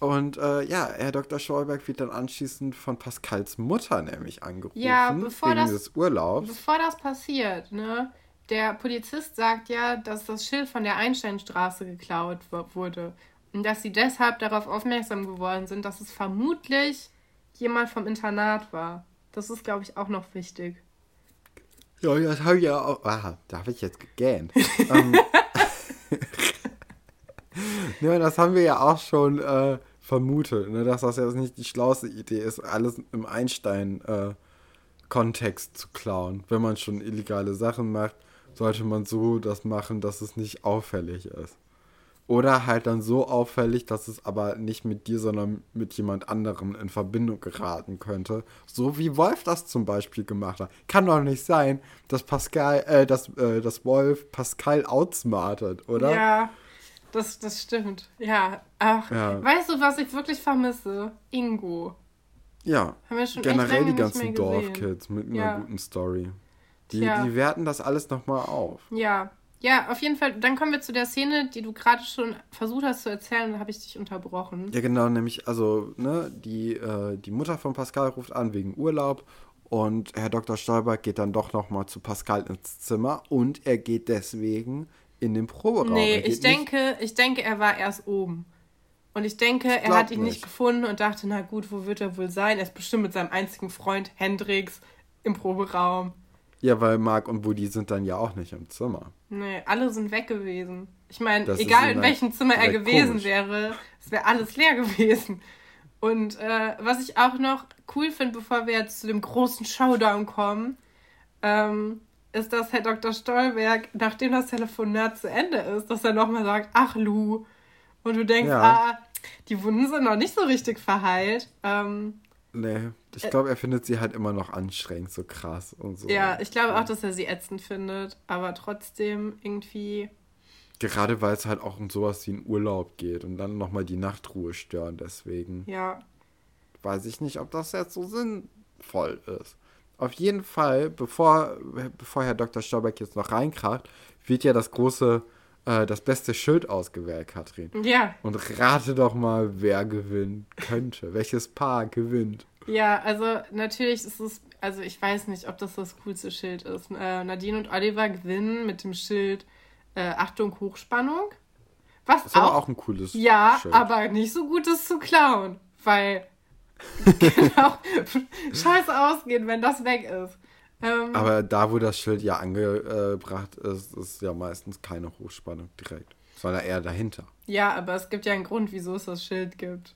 Und äh, ja, Herr Dr. Stolberg wird dann anschließend von Pascals Mutter nämlich angerufen. Ja, bevor wegen das- des Urlaubs. bevor das passiert, ne? Der Polizist sagt ja, dass das Schild von der Einsteinstraße geklaut wurde. Und dass sie deshalb darauf aufmerksam geworden sind, dass es vermutlich jemand vom Internat war. Das ist, glaube ich, auch noch wichtig. Ja, das habe ich ja auch. Ah, da habe ich jetzt gegähnt. (laughs) ähm, (laughs) (laughs) ja, das haben wir ja auch schon äh, vermutet, ne, dass das jetzt nicht die schlauste Idee ist, alles im Einstein-Kontext zu klauen. Wenn man schon illegale Sachen macht, sollte man so das machen, dass es nicht auffällig ist. Oder halt dann so auffällig, dass es aber nicht mit dir, sondern mit jemand anderem in Verbindung geraten könnte. So wie Wolf das zum Beispiel gemacht hat. Kann doch nicht sein, dass Pascal, äh, dass, äh, dass Wolf Pascal outsmartet, oder? Ja, das, das stimmt. Ja, ach, Ja. weißt du, was ich wirklich vermisse? Ingo. Ja. Haben wir schon Generell die ganzen. Dorfkids mit einer Ja. guten Story. Die, Tja. die werten das alles nochmal auf. Ja, Ja, auf jeden Fall. Dann kommen wir zu der Szene, die du gerade schon versucht hast zu erzählen, da habe ich dich unterbrochen. Ja, genau, nämlich, also, ne, die, äh, die Mutter von Pascal ruft an wegen Urlaub und Herr Dr. Stolberg geht dann doch nochmal zu Pascal ins Zimmer und er geht deswegen in den Proberaum. Nee, ich denke, ich denke, er war erst oben. Und ich denke, er hat ihn nicht nicht. gefunden und dachte, na gut, wo wird er wohl sein? Er ist bestimmt mit seinem einzigen Freund Hendrix im Proberaum. Ja, weil Marc und Woody sind dann ja auch nicht im Zimmer. Nee, alle sind weg gewesen. Ich meine, egal in welchem Zimmer er gewesen komisch. wäre, es wäre alles leer gewesen. Und äh, was ich auch noch cool finde, bevor wir jetzt zu dem großen Showdown kommen, ähm, ist, dass Herr Dr. Stolberg, nachdem das Telefonat zu Ende ist, dass er nochmal sagt, ach Lu. Und du denkst, Ja. ah, die Wunden sind noch nicht so richtig verheilt. Ähm, Nee, ich glaube, er findet sie halt immer noch anstrengend, so krass und so. ja, ich glaube auch, dass er sie ätzend findet, aber trotzdem irgendwie Gerade weil es halt auch um sowas wie einen Urlaub geht und dann nochmal die Nachtruhe stören, deswegen Ja, weiß ich nicht, ob das jetzt so sinnvoll ist. Auf jeden Fall, bevor, bevor Herr Dr. Staubeck jetzt noch reinkracht, wird ja das große, äh, das beste Schild ausgewählt, Katrin. ja, Und rate doch mal, wer gewinnen könnte. Welches Paar gewinnt. ja, also natürlich ist es, also ich weiß nicht, ob das das coolste Schild ist. Äh, Nadine und Oliver gewinnen mit dem Schild äh, Achtung Hochspannung. Was Das ist aber auch, auch ein cooles ja, Schild. aber nicht so gut ist zu klauen, weil (laughs) genau scheiße ausgehen, wenn das weg ist. Ähm, Aber da, wo das Schild ja angebracht ist, ist ja meistens keine Hochspannung direkt, sondern eher dahinter. Ja, aber es gibt ja einen Grund, wieso es das Schild gibt.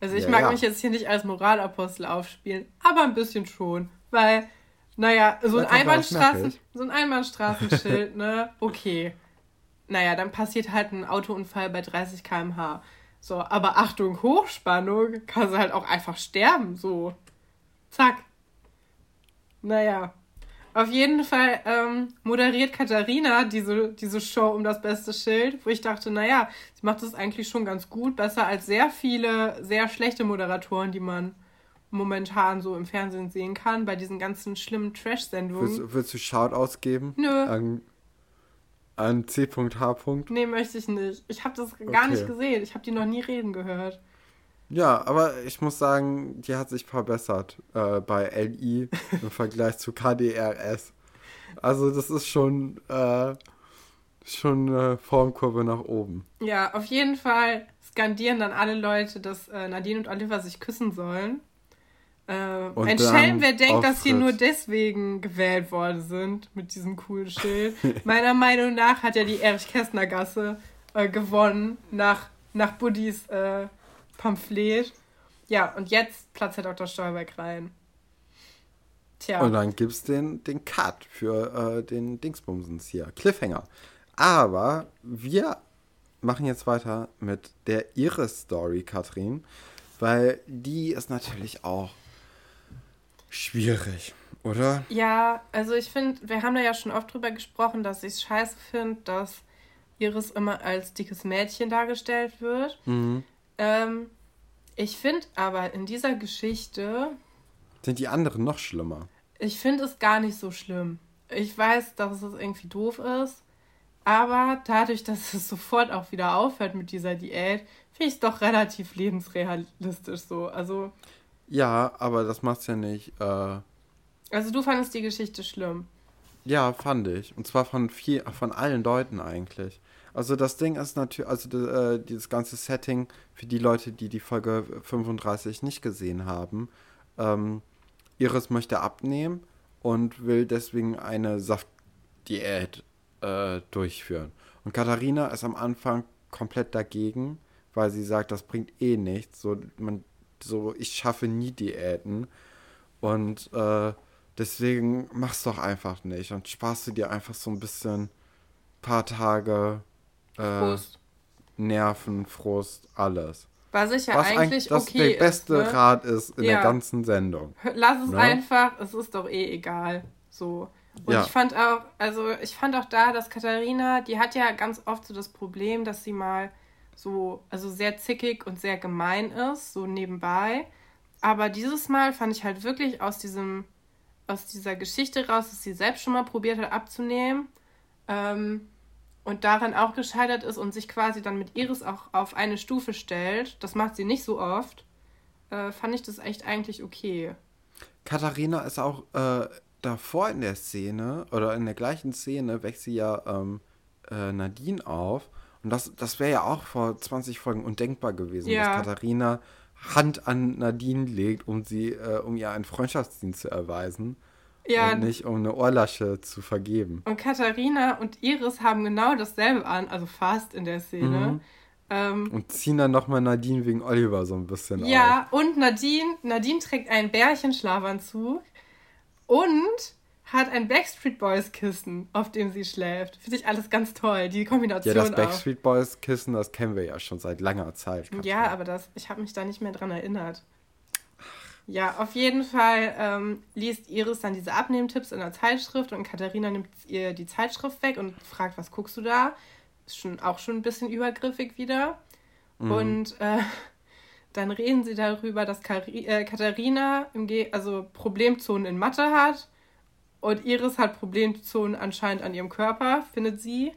Also ich Ja, mag ja. mich jetzt hier nicht als Moralapostel aufspielen, aber ein bisschen schon. Weil, naja, so ein, Einbahnstraßen, so ein Einbahnstraßenschild, (laughs) ne, okay. Naja, dann passiert halt ein Autounfall bei 30 km/h. So, aber Achtung, Hochspannung, kann sie halt auch einfach sterben, so. Zack. Naja. Auf jeden Fall ähm, moderiert Katharina diese, diese Show um das beste Schild, wo ich dachte, naja, sie macht das eigentlich schon ganz gut, besser als sehr viele sehr schlechte Moderatoren, die man momentan so im Fernsehen sehen kann, bei diesen ganzen schlimmen Trash-Sendungen. Willst, willst du Shoutouts geben? Nö. An, an C.H. Nee, möchte ich nicht. Ich habe das gar Okay. nicht gesehen. Ich habe die noch nie reden gehört. Ja, aber ich muss sagen, die hat sich verbessert äh, bei LI (laughs) im Vergleich zu KDRS. Also das ist schon, äh, schon eine Formkurve nach oben. Ja, auf jeden Fall skandieren dann alle Leute, dass äh, Nadine und Oliver sich küssen sollen. Äh, ein Schelm, wer denkt, dass sie nur deswegen gewählt worden sind mit diesem coolen Schild. (laughs) Meiner Meinung nach hat ja die Erich-Kästner-Gasse äh, gewonnen nach, nach Buddys äh, Pamphlet. Ja, und jetzt platzt Herr Dr. Stolberg rein. Tja. Und dann gibt's den, den Cut für äh, den Dingsbumsens hier, Cliffhanger. Aber wir machen jetzt weiter mit der Iris-Story, Katrin, weil die ist natürlich auch schwierig, oder? Ja, also ich finde, wir haben da ja schon oft drüber gesprochen, dass ich es scheiße finde, dass Iris immer als dickes Mädchen dargestellt wird. Mhm. Ähm, ich finde aber in dieser Geschichte, Sind die anderen noch schlimmer? ich finde es gar nicht so schlimm. Ich weiß, dass es irgendwie doof ist, aber dadurch, dass es sofort auch wieder aufhört mit dieser Diät, finde ich es doch relativ lebensrealistisch so. Also, Ja, aber das macht's ja nicht. Äh, also du fandest die Geschichte schlimm. ja, fand ich. Und zwar von viel, von allen Leuten eigentlich. Also das Ding ist natürlich, also äh, dieses ganze Setting für die Leute, die die Folge 35 nicht gesehen haben. Ähm, Iris möchte abnehmen und will deswegen eine Saftdiät äh, durchführen. Und Katharina ist am Anfang komplett dagegen, weil sie sagt, das bringt eh nichts. So, man, so ich schaffe nie Diäten. Und äh, deswegen mach's doch einfach nicht und sparst du dir einfach so ein bisschen paar Tage äh. Nerven, Frust, alles. Was ich ja Was eigentlich das okay der beste ist, ne? Rat ist in Ja. der ganzen Sendung. Lass es Ne? einfach, es ist doch eh egal. So. Und Ja. ich fand auch, also ich fand auch da, dass Katharina, die hat ja ganz oft so das Problem, dass sie mal so, also sehr zickig und sehr gemein ist, so nebenbei. Aber dieses Mal fand ich halt wirklich aus diesem, aus dieser Geschichte raus, dass sie selbst schon mal probiert hat abzunehmen, ähm, und daran auch gescheitert ist und sich quasi dann mit Iris auch auf eine Stufe stellt, das macht sie nicht so oft, äh, fand ich das echt eigentlich okay. Katharina ist auch äh, davor in der Szene oder in der gleichen Szene weckt sie ja ähm, äh, Nadine auf. Und das, das wäre ja auch vor 20 Folgen undenkbar gewesen, ja. dass Katharina Hand an Nadine legt, um sie, äh, um ihr einen Freundschaftsdienst zu erweisen. Ja. Und nicht um eine Ohrlasche zu vergeben. Und Katharina und Iris haben genau dasselbe an, also fast in der Szene. Mhm. Ähm, und ziehen dann nochmal Nadine wegen Oliver so ein bisschen Ja, auf. und Nadine, Nadine trägt einen Bärchenschlafanzug und hat ein Backstreet Boys Kissen, auf dem sie schläft. Finde ich alles ganz toll, die Kombination. Ja, das Backstreet Boys Kissen, das kennen wir ja schon seit langer Zeit. Ja, aber das, ich habe mich da nicht mehr dran erinnert. Ja, auf jeden Fall ähm, liest Iris dann diese Abnehmtipps in der Zeitschrift und Katharina nimmt ihr die Zeitschrift weg und fragt, was guckst du da? Ist schon auch schon ein bisschen übergriffig wieder. Mhm. Und äh, (laughs) dann reden sie darüber, dass Kari äh, Katharina im Ge also Problemzonen in Mathe hat und Iris hat Problemzonen anscheinend an ihrem Körper, findet sie.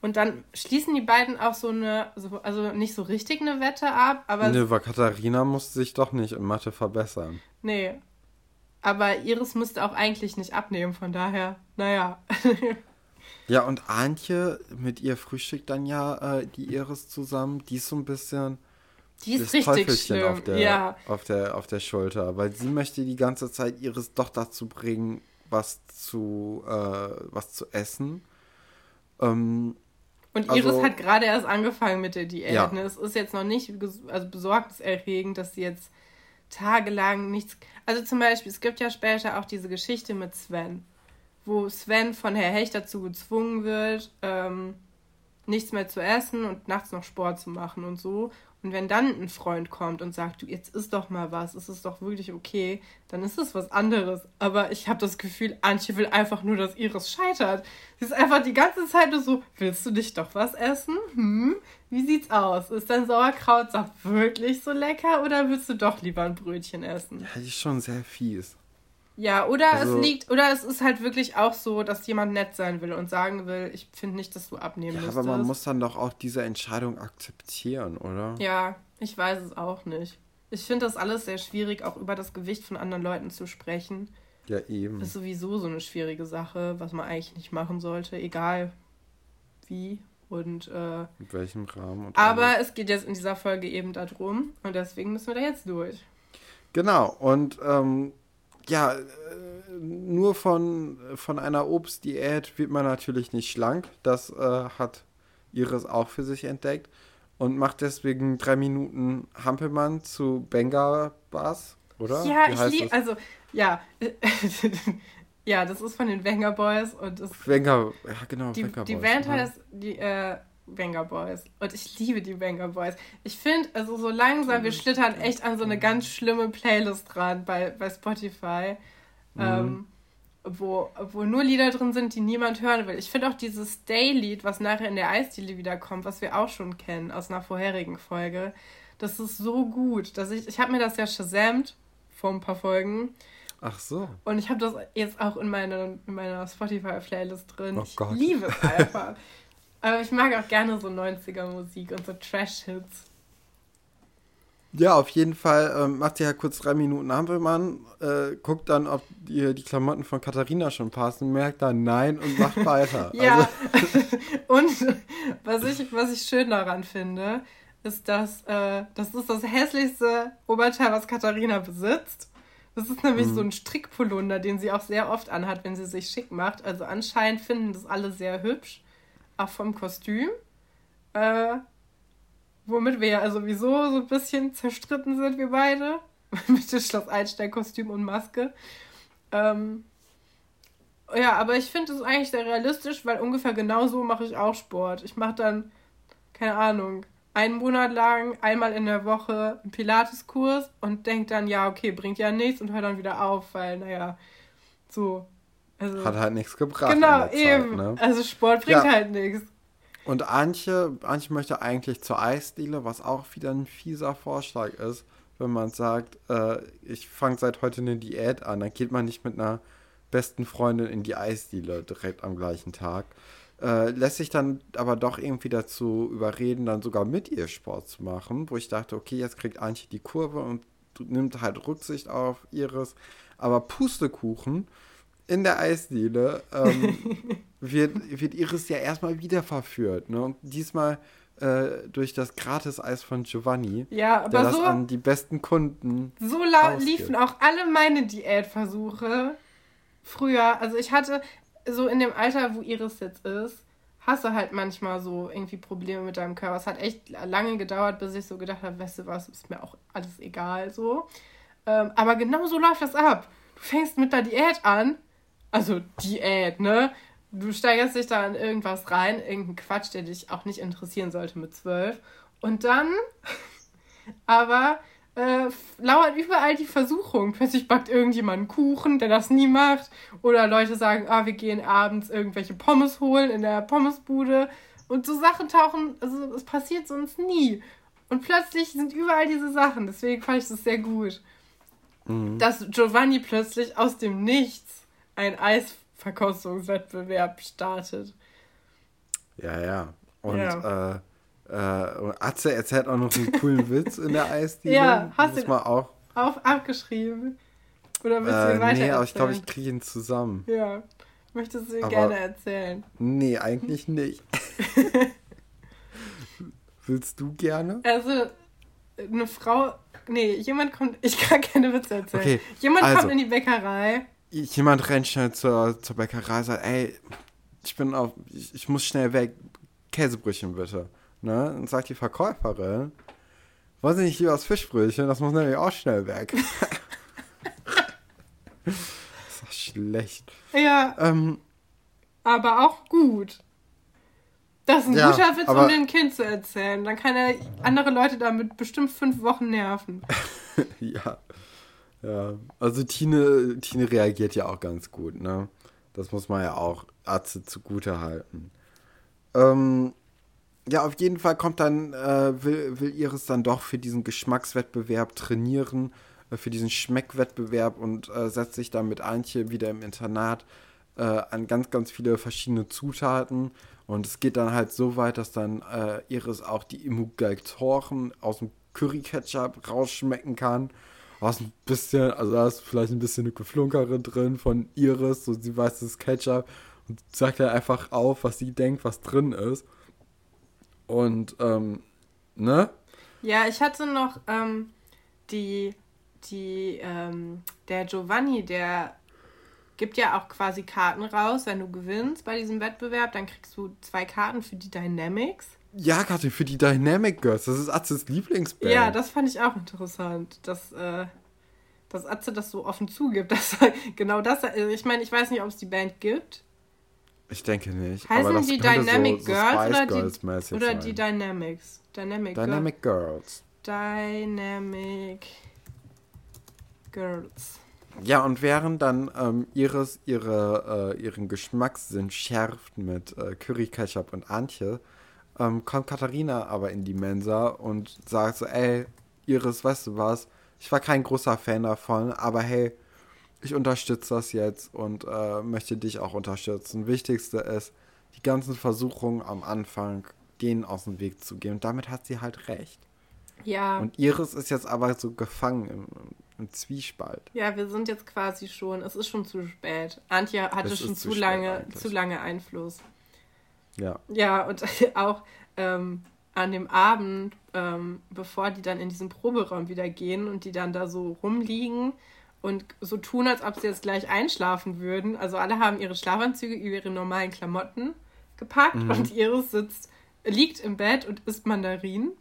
Und dann schließen die beiden auch so eine, also nicht so richtig eine Wette ab, aber. Nee, weil Katharina musste sich doch nicht in Mathe verbessern. Nee. Aber Iris müsste auch eigentlich nicht abnehmen, von daher, naja. (laughs) ja, und Antje mit ihr frühstückt dann ja äh, die Iris zusammen. Die ist so ein bisschen. Die ist richtig Teufelchen schlimm. Auf der, ja. auf, der, auf der Schulter, weil sie möchte die ganze Zeit Iris doch dazu bringen, was zu, äh, was zu essen. Ähm, und Iris also, hat gerade erst angefangen mit der Diät. Ja. Ne? Es ist jetzt noch nicht also besorgniserregend, dass sie jetzt tagelang nichts. Also zum Beispiel, es gibt ja später auch diese Geschichte mit Sven, wo Sven von Herr Hecht dazu gezwungen wird, ähm, nichts mehr zu essen und nachts noch Sport zu machen und so. Und wenn dann ein Freund kommt und sagt, du, jetzt isst doch mal was, es ist doch wirklich okay, dann ist es was anderes. Aber ich habe das Gefühl, Antje will einfach nur, dass Iris scheitert. Sie ist einfach die ganze Zeit nur so, willst du nicht doch was essen? Hm? Wie sieht's aus? Ist dein Sauerkrautsaft wirklich so lecker oder willst du doch lieber ein Brötchen essen? Ja, die ist schon sehr fies. Ja, oder also, es liegt, oder es ist halt wirklich auch so, dass jemand nett sein will und sagen will, ich finde nicht, dass du abnehmen ja, Aber man muss dann doch auch diese Entscheidung akzeptieren, oder? Ja, ich weiß es auch nicht. Ich finde das alles sehr schwierig, auch über das Gewicht von anderen Leuten zu sprechen. Ja, eben. Das ist sowieso so eine schwierige Sache, was man eigentlich nicht machen sollte, egal wie und äh, in welchem Rahmen. aber alles. es geht jetzt in dieser Folge eben darum und deswegen müssen wir da jetzt durch. Genau, und ähm, ja, äh, nur von, von einer Obstdiät wird man natürlich nicht schlank. Das äh, hat Iris auch für sich entdeckt und macht deswegen drei Minuten Hampelmann zu Benga Bars, oder? Ja, ich liebe, also, ja. (laughs) ja, das ist von den Wenger Boys und das. Wenger, ja, genau, die, die Boys. Band heißt, die, äh, Wenger Boys. Und ich liebe die Wenger Boys. Ich finde, also so langsam, wir schlittern echt an so eine ganz schlimme Playlist ran bei, bei Spotify. Mhm. Ähm, wo, wo nur Lieder drin sind, die niemand hören will. Ich finde auch dieses Stay-Lied, was nachher in der Eisdiele wiederkommt, was wir auch schon kennen aus einer vorherigen Folge, das ist so gut, dass ich, ich habe mir das ja shazamt vor ein paar Folgen. Ach so. Und ich habe das jetzt auch in, meine, in meiner Spotify-Playlist drin. Oh ich Gott. liebe es (laughs) einfach. Aber ich mag auch gerne so 90er-Musik und so Trash-Hits. Ja, auf jeden Fall ähm, macht ihr ja kurz drei Minuten Hampelmann, äh, guckt dann, ob ihr die Klamotten von Katharina schon passen, merkt dann nein und macht weiter. (laughs) ja, also. (laughs) und was ich, was ich schön daran finde, ist, dass äh, das ist das hässlichste Oberteil, was Katharina besitzt. Das ist nämlich mhm. so ein Strickpolunder, den sie auch sehr oft anhat, wenn sie sich schick macht. Also anscheinend finden das alle sehr hübsch auch vom Kostüm. Äh, womit wir ja sowieso so ein bisschen zerstritten sind, wir beide. (laughs) Mit dem Schloss Einstein-Kostüm und Maske. Ähm, ja, aber ich finde es eigentlich sehr realistisch, weil ungefähr genau so mache ich auch Sport. Ich mache dann, keine Ahnung, einen Monat lang einmal in der Woche einen Pilateskurs und denke dann, ja, okay, bringt ja nichts und höre dann wieder auf, weil, naja, so, also, Hat halt nichts gebracht. Genau, eben. ne? Also Sport bringt ja. halt nichts. Und Antje, Antje möchte eigentlich zur Eisdiele, was auch wieder ein fieser Vorschlag ist, wenn man sagt, äh, ich fange seit heute eine Diät an, dann geht man nicht mit einer besten Freundin in die Eisdiele direkt am gleichen Tag. äh, lässt sich dann aber doch irgendwie dazu überreden, dann sogar mit ihr Sport zu machen, wo ich dachte, okay, jetzt kriegt Antje die Kurve und nimmt halt Rücksicht auf Iris. Aber Pustekuchen in der Eisdiele ähm, (laughs) wird, wird Iris ja erstmal wieder verführt. Ne? Und diesmal äh, durch das Gratis-Eis von Giovanni. Ja, aber der das so, an die besten Kunden. so liefen auch alle meine Diätversuche früher. Also ich hatte so in dem Alter, wo Iris jetzt ist, hast du halt manchmal so irgendwie Probleme mit deinem Körper. Es hat echt lange gedauert, bis ich so gedacht habe, weißt du was, ist mir auch alles egal so. Ähm, aber genau so läuft das ab. Du fängst mit der Diät an, also Diät, ne? Du steigerst dich da in irgendwas rein, irgendein Quatsch, der dich auch nicht interessieren sollte mit zwölf. Und dann, (laughs) aber äh, lauert überall die Versuchung. Plötzlich backt irgendjemand einen Kuchen, der das nie macht. Oder Leute sagen, ah, wir gehen abends irgendwelche Pommes holen in der Pommesbude. Und so Sachen tauchen, also es passiert sonst nie. Und plötzlich sind überall diese Sachen. Deswegen fand ich das sehr gut. Dass Giovanni plötzlich aus dem Nichts ein Eisverkostungswettbewerb startet. Ja, ja. Und Ja. Äh, äh, Atze erzählt auch noch einen coolen (laughs) Witz in der Eisdiele. Ja, hast du- man auch. Auf, abgeschrieben. Oder willst du Äh, ihn weiter nee, aber ich glaube, ich kriege ihn zusammen. Ja. Möchtest du ihn Aber- gerne erzählen? Nee, eigentlich (laughs) nicht. Willst du gerne? Also, eine Frau. Nee, jemand kommt. Ich kann keine Witze erzählen. Okay, jemand also. kommt in die Bäckerei. Jemand rennt schnell zur, zur Bäckerei und sagt, ey, ich bin auf, ich, ich muss schnell weg, Käsebrötchen bitte. Ne? Und sagt die Verkäuferin, wollen Sie nicht lieber das Fischbrötchen? Das muss nämlich auch schnell weg. das (laughs) ist doch schlecht. Ja, Ähm, aber auch gut. Das ist ein Ja, guter Witz, um dem Kind zu erzählen. Dann kann er andere Leute damit bestimmt fünf Wochen nerven. (laughs) ja. Ja. Also Tine, Tine reagiert ja auch ganz gut, ne? Das muss man ja auch Atze zugute halten. Ähm, ja, auf jeden Fall kommt dann, äh, will, will Iris dann doch für diesen Geschmackswettbewerb trainieren, äh, für diesen Schmeckwettbewerb und äh, setzt sich dann mit Antje wieder im Internat äh, an ganz, ganz viele verschiedene Zutaten. Und es geht dann halt so weit, dass dann äh, Iris auch die Emulgatoren aus dem Curry-Ketchup rausschmecken kann. Was ein bisschen, also da ist vielleicht ein bisschen eine Geflunkere drin von Iris, so sie weiß, das Ketchup und sagt dann einfach auf, was sie denkt, was drin ist. Und, ähm, ne? Ja, ich hatte noch ähm, die, die, ähm, der Giovanni, der gibt ja auch quasi Karten raus, wenn du gewinnst bei diesem Wettbewerb, dann kriegst du zwei Karten für die Dynamics. Ja, Katrin, für die Dynamic Girls, das ist Atzes Lieblingsband. Ja, das fand ich auch interessant, dass, äh, dass Atze das so offen zugibt. (laughs) Dass genau das, also ich meine, ich weiß nicht, ob es die Band gibt. Ich denke nicht. Heißen die Dynamic so, so Girls Spice oder, Girls die, oder die Dynamics? Dynamic, Girl- Dynamic Girls. Dynamic Girls. Ja, und während dann ähm, Iris ihre, äh, ihren Geschmackssinn schärft mit äh, Curry Ketchup und Antje, ähm, kommt Katharina aber in die Mensa und sagt so, ey, Iris, weißt du was? Ich war kein großer Fan davon, aber hey, ich unterstütze das jetzt und äh, möchte dich auch unterstützen. Wichtigste ist, die ganzen Versuchungen am Anfang denen aus dem Weg zu gehen. Und damit hat sie halt recht. Ja. Und Iris ist jetzt aber so gefangen im, im Zwiespalt. Ja, wir sind jetzt quasi schon, es ist schon zu spät. Antje hatte Es schon zu lange, zu lange Einfluss. Ja. Ja, und (laughs) auch ähm, an dem Abend, ähm, bevor die dann in diesen Proberaum wieder gehen und die dann da so rumliegen und so tun, als ob sie jetzt gleich einschlafen würden. Also alle haben ihre Schlafanzüge über ihre normalen Klamotten gepackt und Iris sitzt, liegt im Bett und isst Mandarinen.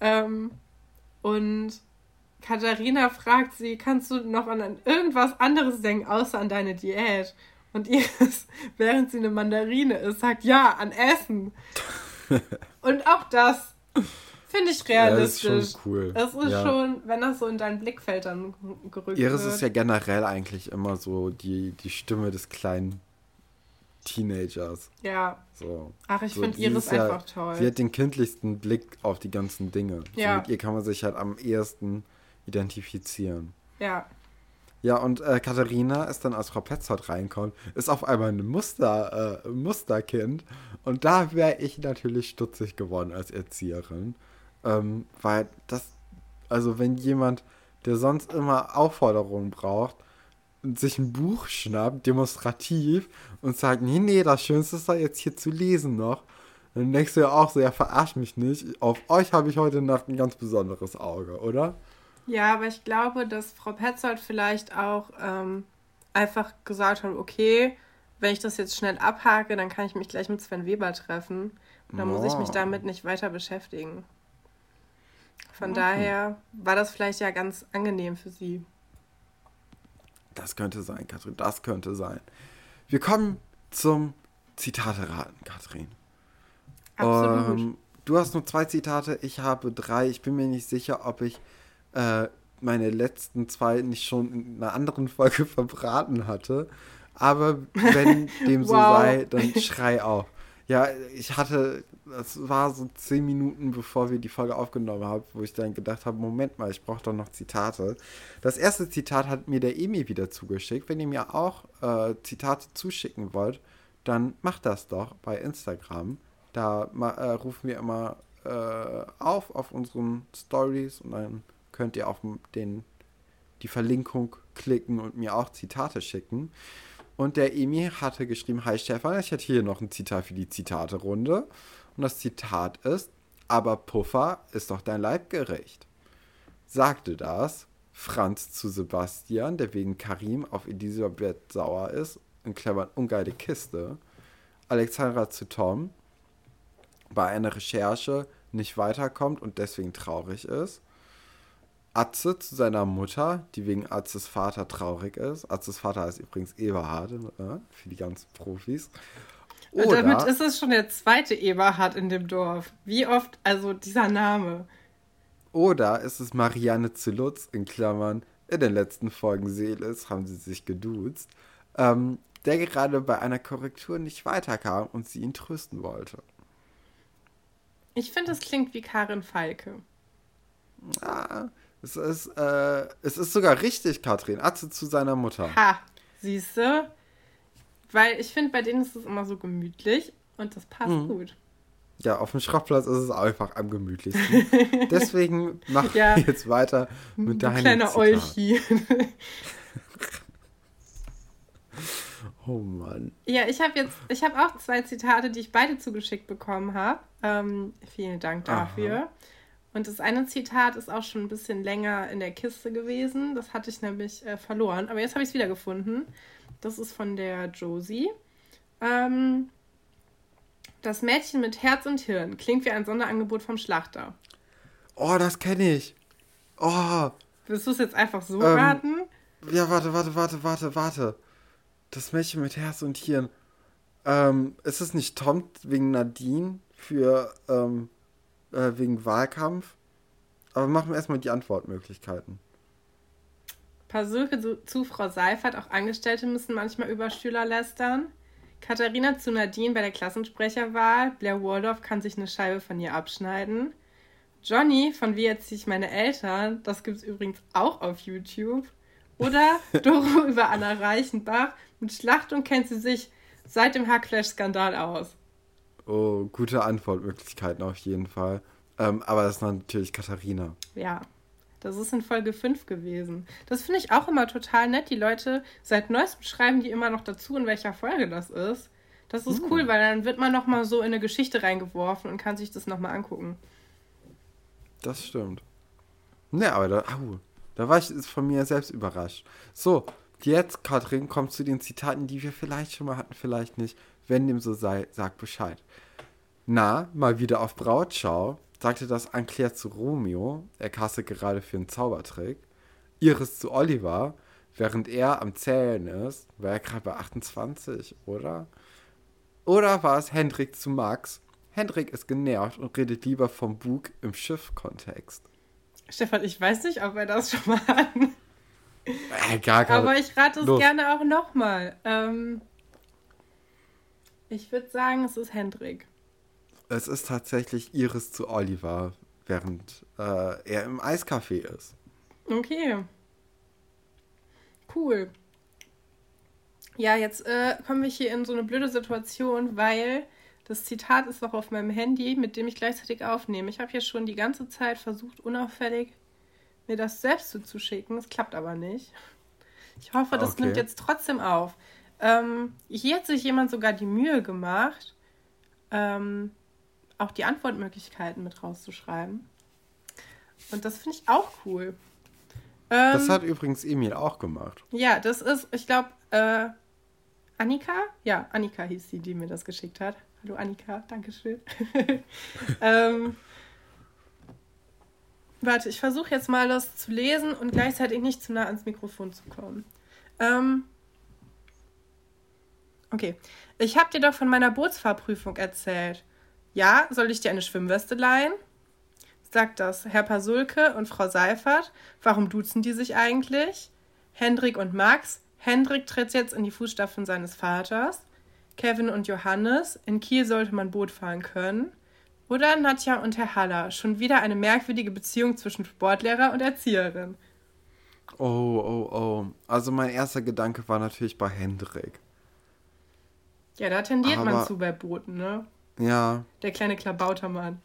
Ähm, und Katharina fragt sie, kannst du noch an irgendwas anderes denken, außer an deine Diät? Und (laughs) Iris, während sie eine Mandarine isst, sagt, ja, an Essen. (laughs) Und auch das finde ich Ja, das ist realistisch. schon cool. Es ist Ja. schon, wenn das so in dein Blickfeld dann gerückt Iris wird. ist ja generell eigentlich immer so die, die Stimme des kleinen Teenagers. ja. So. Ach, ich so, finde Iris ist ja- einfach toll. Sie hat den kindlichsten Blick auf die ganzen Dinge. So Ja. mit ihr kann man sich halt am ehesten identifizieren. ja. Ja, und äh, Katharina ist dann, als Frau Petzold reinkommt, ist auf einmal ein Muster, äh, Musterkind. Und da wäre ich natürlich stutzig geworden als Erzieherin. Ähm, weil das, also wenn jemand, der sonst immer Aufforderungen braucht, sich ein Buch schnappt, demonstrativ, und sagt, nee, nee, das Schönste ist da jetzt hier zu lesen noch, dann denkst du ja auch so, ja, verarsch mich nicht. Auf euch habe ich heute Nacht ein ganz besonderes Auge, oder? Ja, aber ich glaube, dass Frau Petzold vielleicht auch ähm, einfach gesagt hat, okay, wenn ich das jetzt schnell abhake, dann kann ich mich gleich mit Sven Weber treffen. Und dann oh. muss ich mich damit nicht weiter beschäftigen. Von okay. daher war das vielleicht ja ganz angenehm für sie. Das könnte sein, Katrin, das könnte sein. Wir kommen zum Zitate-Raten, Katrin. Absolut. Ähm, du hast nur zwei Zitate, ich habe drei. Ich bin mir nicht sicher, ob ich äh, meine letzten zwei nicht schon in einer anderen Folge (laughs) verbraten hatte. Aber wenn (laughs) dem so wow. sei, dann schrei auf. Ja, ich hatte, das war so zehn Minuten, bevor wir die Folge aufgenommen haben, wo ich dann gedacht habe, Moment mal, ich brauche doch noch Zitate. Das erste Zitat hat mir der Emi wieder zugeschickt. Wenn ihr mir auch äh, Zitate zuschicken wollt, dann macht das doch bei Instagram. Da äh, rufen wir immer äh, auf auf unseren Stories und dann könnt ihr auf den, die Verlinkung klicken und mir auch Zitate schicken. Und der Emi hatte geschrieben, Hi Stefan, ich hätte hier noch ein Zitat für die Zitate-Runde. Und das Zitat ist, aber Puffer ist doch dein Leibgericht. Sagte das Franz zu Sebastian, der wegen Karim auf Elisabeth sauer ist, in Klammern ungeile Kiste. Alexandra zu Tom, bei einer Recherche nicht weiterkommt und deswegen traurig ist. Atze zu seiner Mutter, die wegen Atzes Vater traurig ist. Atzes Vater heißt übrigens Eberhard, äh, für die ganzen Profis. Oder, damit ist es schon der zweite Eberhard in dem Dorf. Wie oft, also dieser Name. Oder ist es Marianne zu Lutz, in Klammern, in den letzten Folgen Seelis haben sie sich geduzt, ähm, der gerade bei einer Korrektur nicht weiterkam und sie ihn trösten wollte. Ich finde, es klingt wie Karin Falke. Ah, es ist, äh, es ist sogar richtig, Katrin. Atze zu seiner Mutter. Ha, siehst du? Weil ich finde, bei denen ist es immer so gemütlich und das passt mhm. gut. Ja, auf dem Schrottplatz ist es einfach am gemütlichsten. (laughs) Deswegen machen ja, wir jetzt weiter mit deinem Kleiner. Olchi. oh Mann. Ja, ich habe jetzt, ich habe auch zwei Zitate, die ich beide zugeschickt bekommen habe. Ähm, vielen Dank dafür. Aha. Und das eine Zitat ist auch schon ein bisschen länger in der Kiste gewesen. Das hatte ich nämlich äh, verloren. Aber jetzt habe ich es wiedergefunden. Das ist von der Josie. Ähm, das Mädchen mit Herz und Hirn klingt wie ein Sonderangebot vom Schlachter. Oh, das kenne ich. Oh. Willst du es jetzt einfach so ähm, raten? Ja, warte, warte, warte, warte, warte. Das Mädchen mit Herz und Hirn. Ähm, ist es nicht Tom wegen Nadine für ähm, äh, wegen Wahlkampf. Aber machen wir erstmal die Antwortmöglichkeiten. Versuche zu, zu Frau Seifert, auch Angestellte müssen manchmal über Schüler lästern. Katharina zu Nadine bei der Klassensprecherwahl. Blair Waldorf kann sich eine Scheibe von ihr abschneiden. Johnny von Wie erziehe ich meine Eltern, das gibt es übrigens auch auf YouTube. Oder (laughs) Doro über Anna Reichenbach. Mit Schlachtung kennt sie sich seit dem Hackflash-Skandal aus. Oh, gute Antwortmöglichkeiten auf jeden Fall. Ähm, aber das ist natürlich Katharina. Ja, das ist in Folge 5 gewesen. Das finde ich auch immer total nett. Die Leute seit neuestem schreiben die immer noch dazu, in welcher Folge das ist. Das ist hm. cool, weil dann wird man noch mal so in eine Geschichte reingeworfen und kann sich das noch mal angucken. Das stimmt. Ne, aber da, au, da war ich von mir selbst überrascht. So, jetzt, Katrin, kommt zu den Zitaten, die wir vielleicht schon mal hatten, vielleicht nicht. Wenn dem so sei, sag Bescheid. Na, mal wieder auf Brautschau, sagte das Anclair zu Romeo, er kastet gerade für einen Zaubertrick. Iris zu Oliver, während er am Zählen ist, war er gerade bei 28, oder? Oder war es Hendrik zu Max? Hendrik ist genervt und redet lieber vom Bug im Schiff-Kontext. Stefan, ich weiß nicht, ob wir das schon mal hatten. Äh, gar keine. Aber ich rate es Los. gerne auch nochmal. Ähm, ich würde sagen, es ist Hendrik. Es ist tatsächlich Iris zu Oliver, während äh, er im Eiscafé ist. Okay. cool. Ja, jetzt äh, kommen wir hier in so eine blöde Situation, weil das Zitat ist auch auf meinem Handy, mit dem ich gleichzeitig aufnehme. Ich habe hier schon die ganze Zeit versucht, unauffällig mir das selbst zuzuschicken. Es klappt aber nicht. Ich hoffe, das okay. nimmt jetzt trotzdem auf. Ähm, hier hat sich jemand sogar die Mühe gemacht, ähm, auch die Antwortmöglichkeiten mit rauszuschreiben. Und das finde ich auch cool. Ähm, das hat übrigens Emil auch gemacht. Ja, das ist, ich glaube, äh, Annika? Ja, Annika hieß sie, die mir das geschickt hat. Hallo Annika, Dankeschön. (laughs) ähm, warte, ich versuche jetzt mal das zu lesen und gleichzeitig nicht zu nah ans Mikrofon zu kommen. Ähm, okay. Ich habe dir doch von meiner Bootsfahrprüfung erzählt. Ja, soll ich dir eine Schwimmweste leihen? Sagt das Herr Pasulke und Frau Seifert. Warum duzen die sich eigentlich? Hendrik und Max. Hendrik tritt jetzt in die Fußstapfen seines Vaters. Kevin und Johannes. In Kiel sollte man Boot fahren können. Oder Nadja und Herr Haller. Schon wieder eine merkwürdige Beziehung zwischen Sportlehrer und Erzieherin. Oh, oh, oh. Also mein erster Gedanke war natürlich bei Hendrik. Ja, da tendiert Aber, man zu bei Booten, ne? Ja. Der kleine Klabautermann.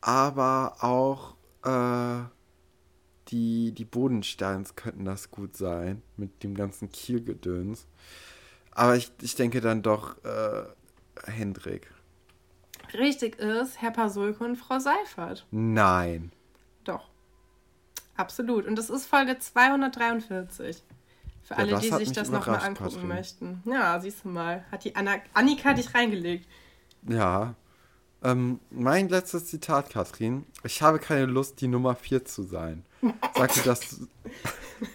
Aber auch äh, die, die Bodensteins könnten das gut sein, mit dem ganzen Kielgedöns. Aber ich, ich denke dann doch äh, Hendrik. Richtig ist Herr Pasulke und Frau Seifert. Nein. Doch. Absolut. Und das ist Folge 243. Für ja, alle, die sich das nochmal angucken Katrin. möchten. Ja, siehst du mal. Hat die Anna Annika dich reingelegt. Ja. Ähm, mein letztes Zitat, Katrin. Ich habe keine Lust, die Nummer 4 zu sein. Sagte das.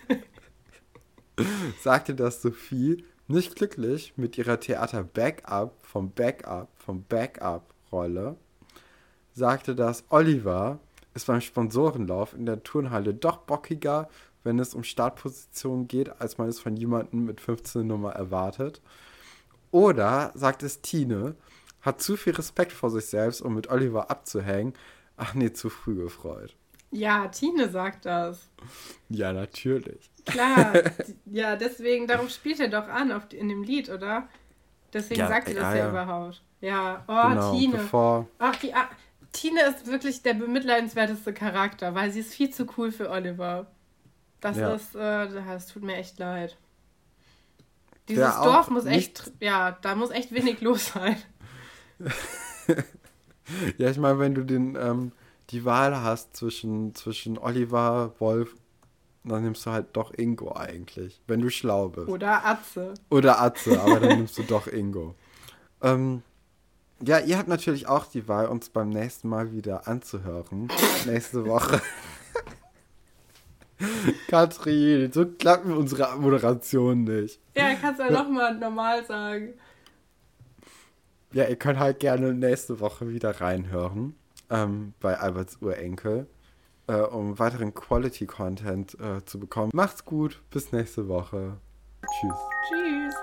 (laughs) sagte das Sophie, nicht glücklich mit ihrer Theater-Backup vom Backup vom Backup-Rolle, sagte das Oliver ist beim Sponsorenlauf in der Turnhalle doch bockiger, wenn es um Startpositionen geht, als man es von jemandem mit 15 Nummer erwartet. Oder sagt es Tine, hat zu viel Respekt vor sich selbst, um mit Oliver abzuhängen. Ach nee, zu früh gefreut. Ja, Tine sagt das. Ja, natürlich. Klar, (laughs) ja, deswegen, darum spielt er doch an auf, in dem Lied, oder? Deswegen ja, sagt er das ja, ja, überhaupt. Ja, oh, genau, Tine. Bevor... Ach, die, ah, Tine ist wirklich der bemitleidenswerteste Charakter, weil sie ist viel zu cool für Oliver. Das ja. ist, äh, das tut mir echt leid. Dieses ja, Dorf muss echt, ja, da muss echt wenig (laughs) los sein. (laughs) ja, ich meine, wenn du den, ähm, die Wahl hast zwischen, zwischen Oliver, Wolf, dann nimmst du halt doch Ingo eigentlich, wenn du schlau bist. Oder Atze. Oder Atze, (laughs) aber dann nimmst du doch Ingo. Ähm, ja, ihr habt natürlich auch die Wahl, uns beim nächsten Mal wieder anzuhören. Nächste Woche. Katrin, so klappen unsere Moderation nicht. Ja, kannst du ja nochmal normal sagen. Ja, ihr könnt halt gerne nächste Woche wieder reinhören ähm, bei Alberts Urenkel, äh, um weiteren Quality-Content äh, zu bekommen. Macht's gut, bis nächste Woche. Tschüss. Tschüss.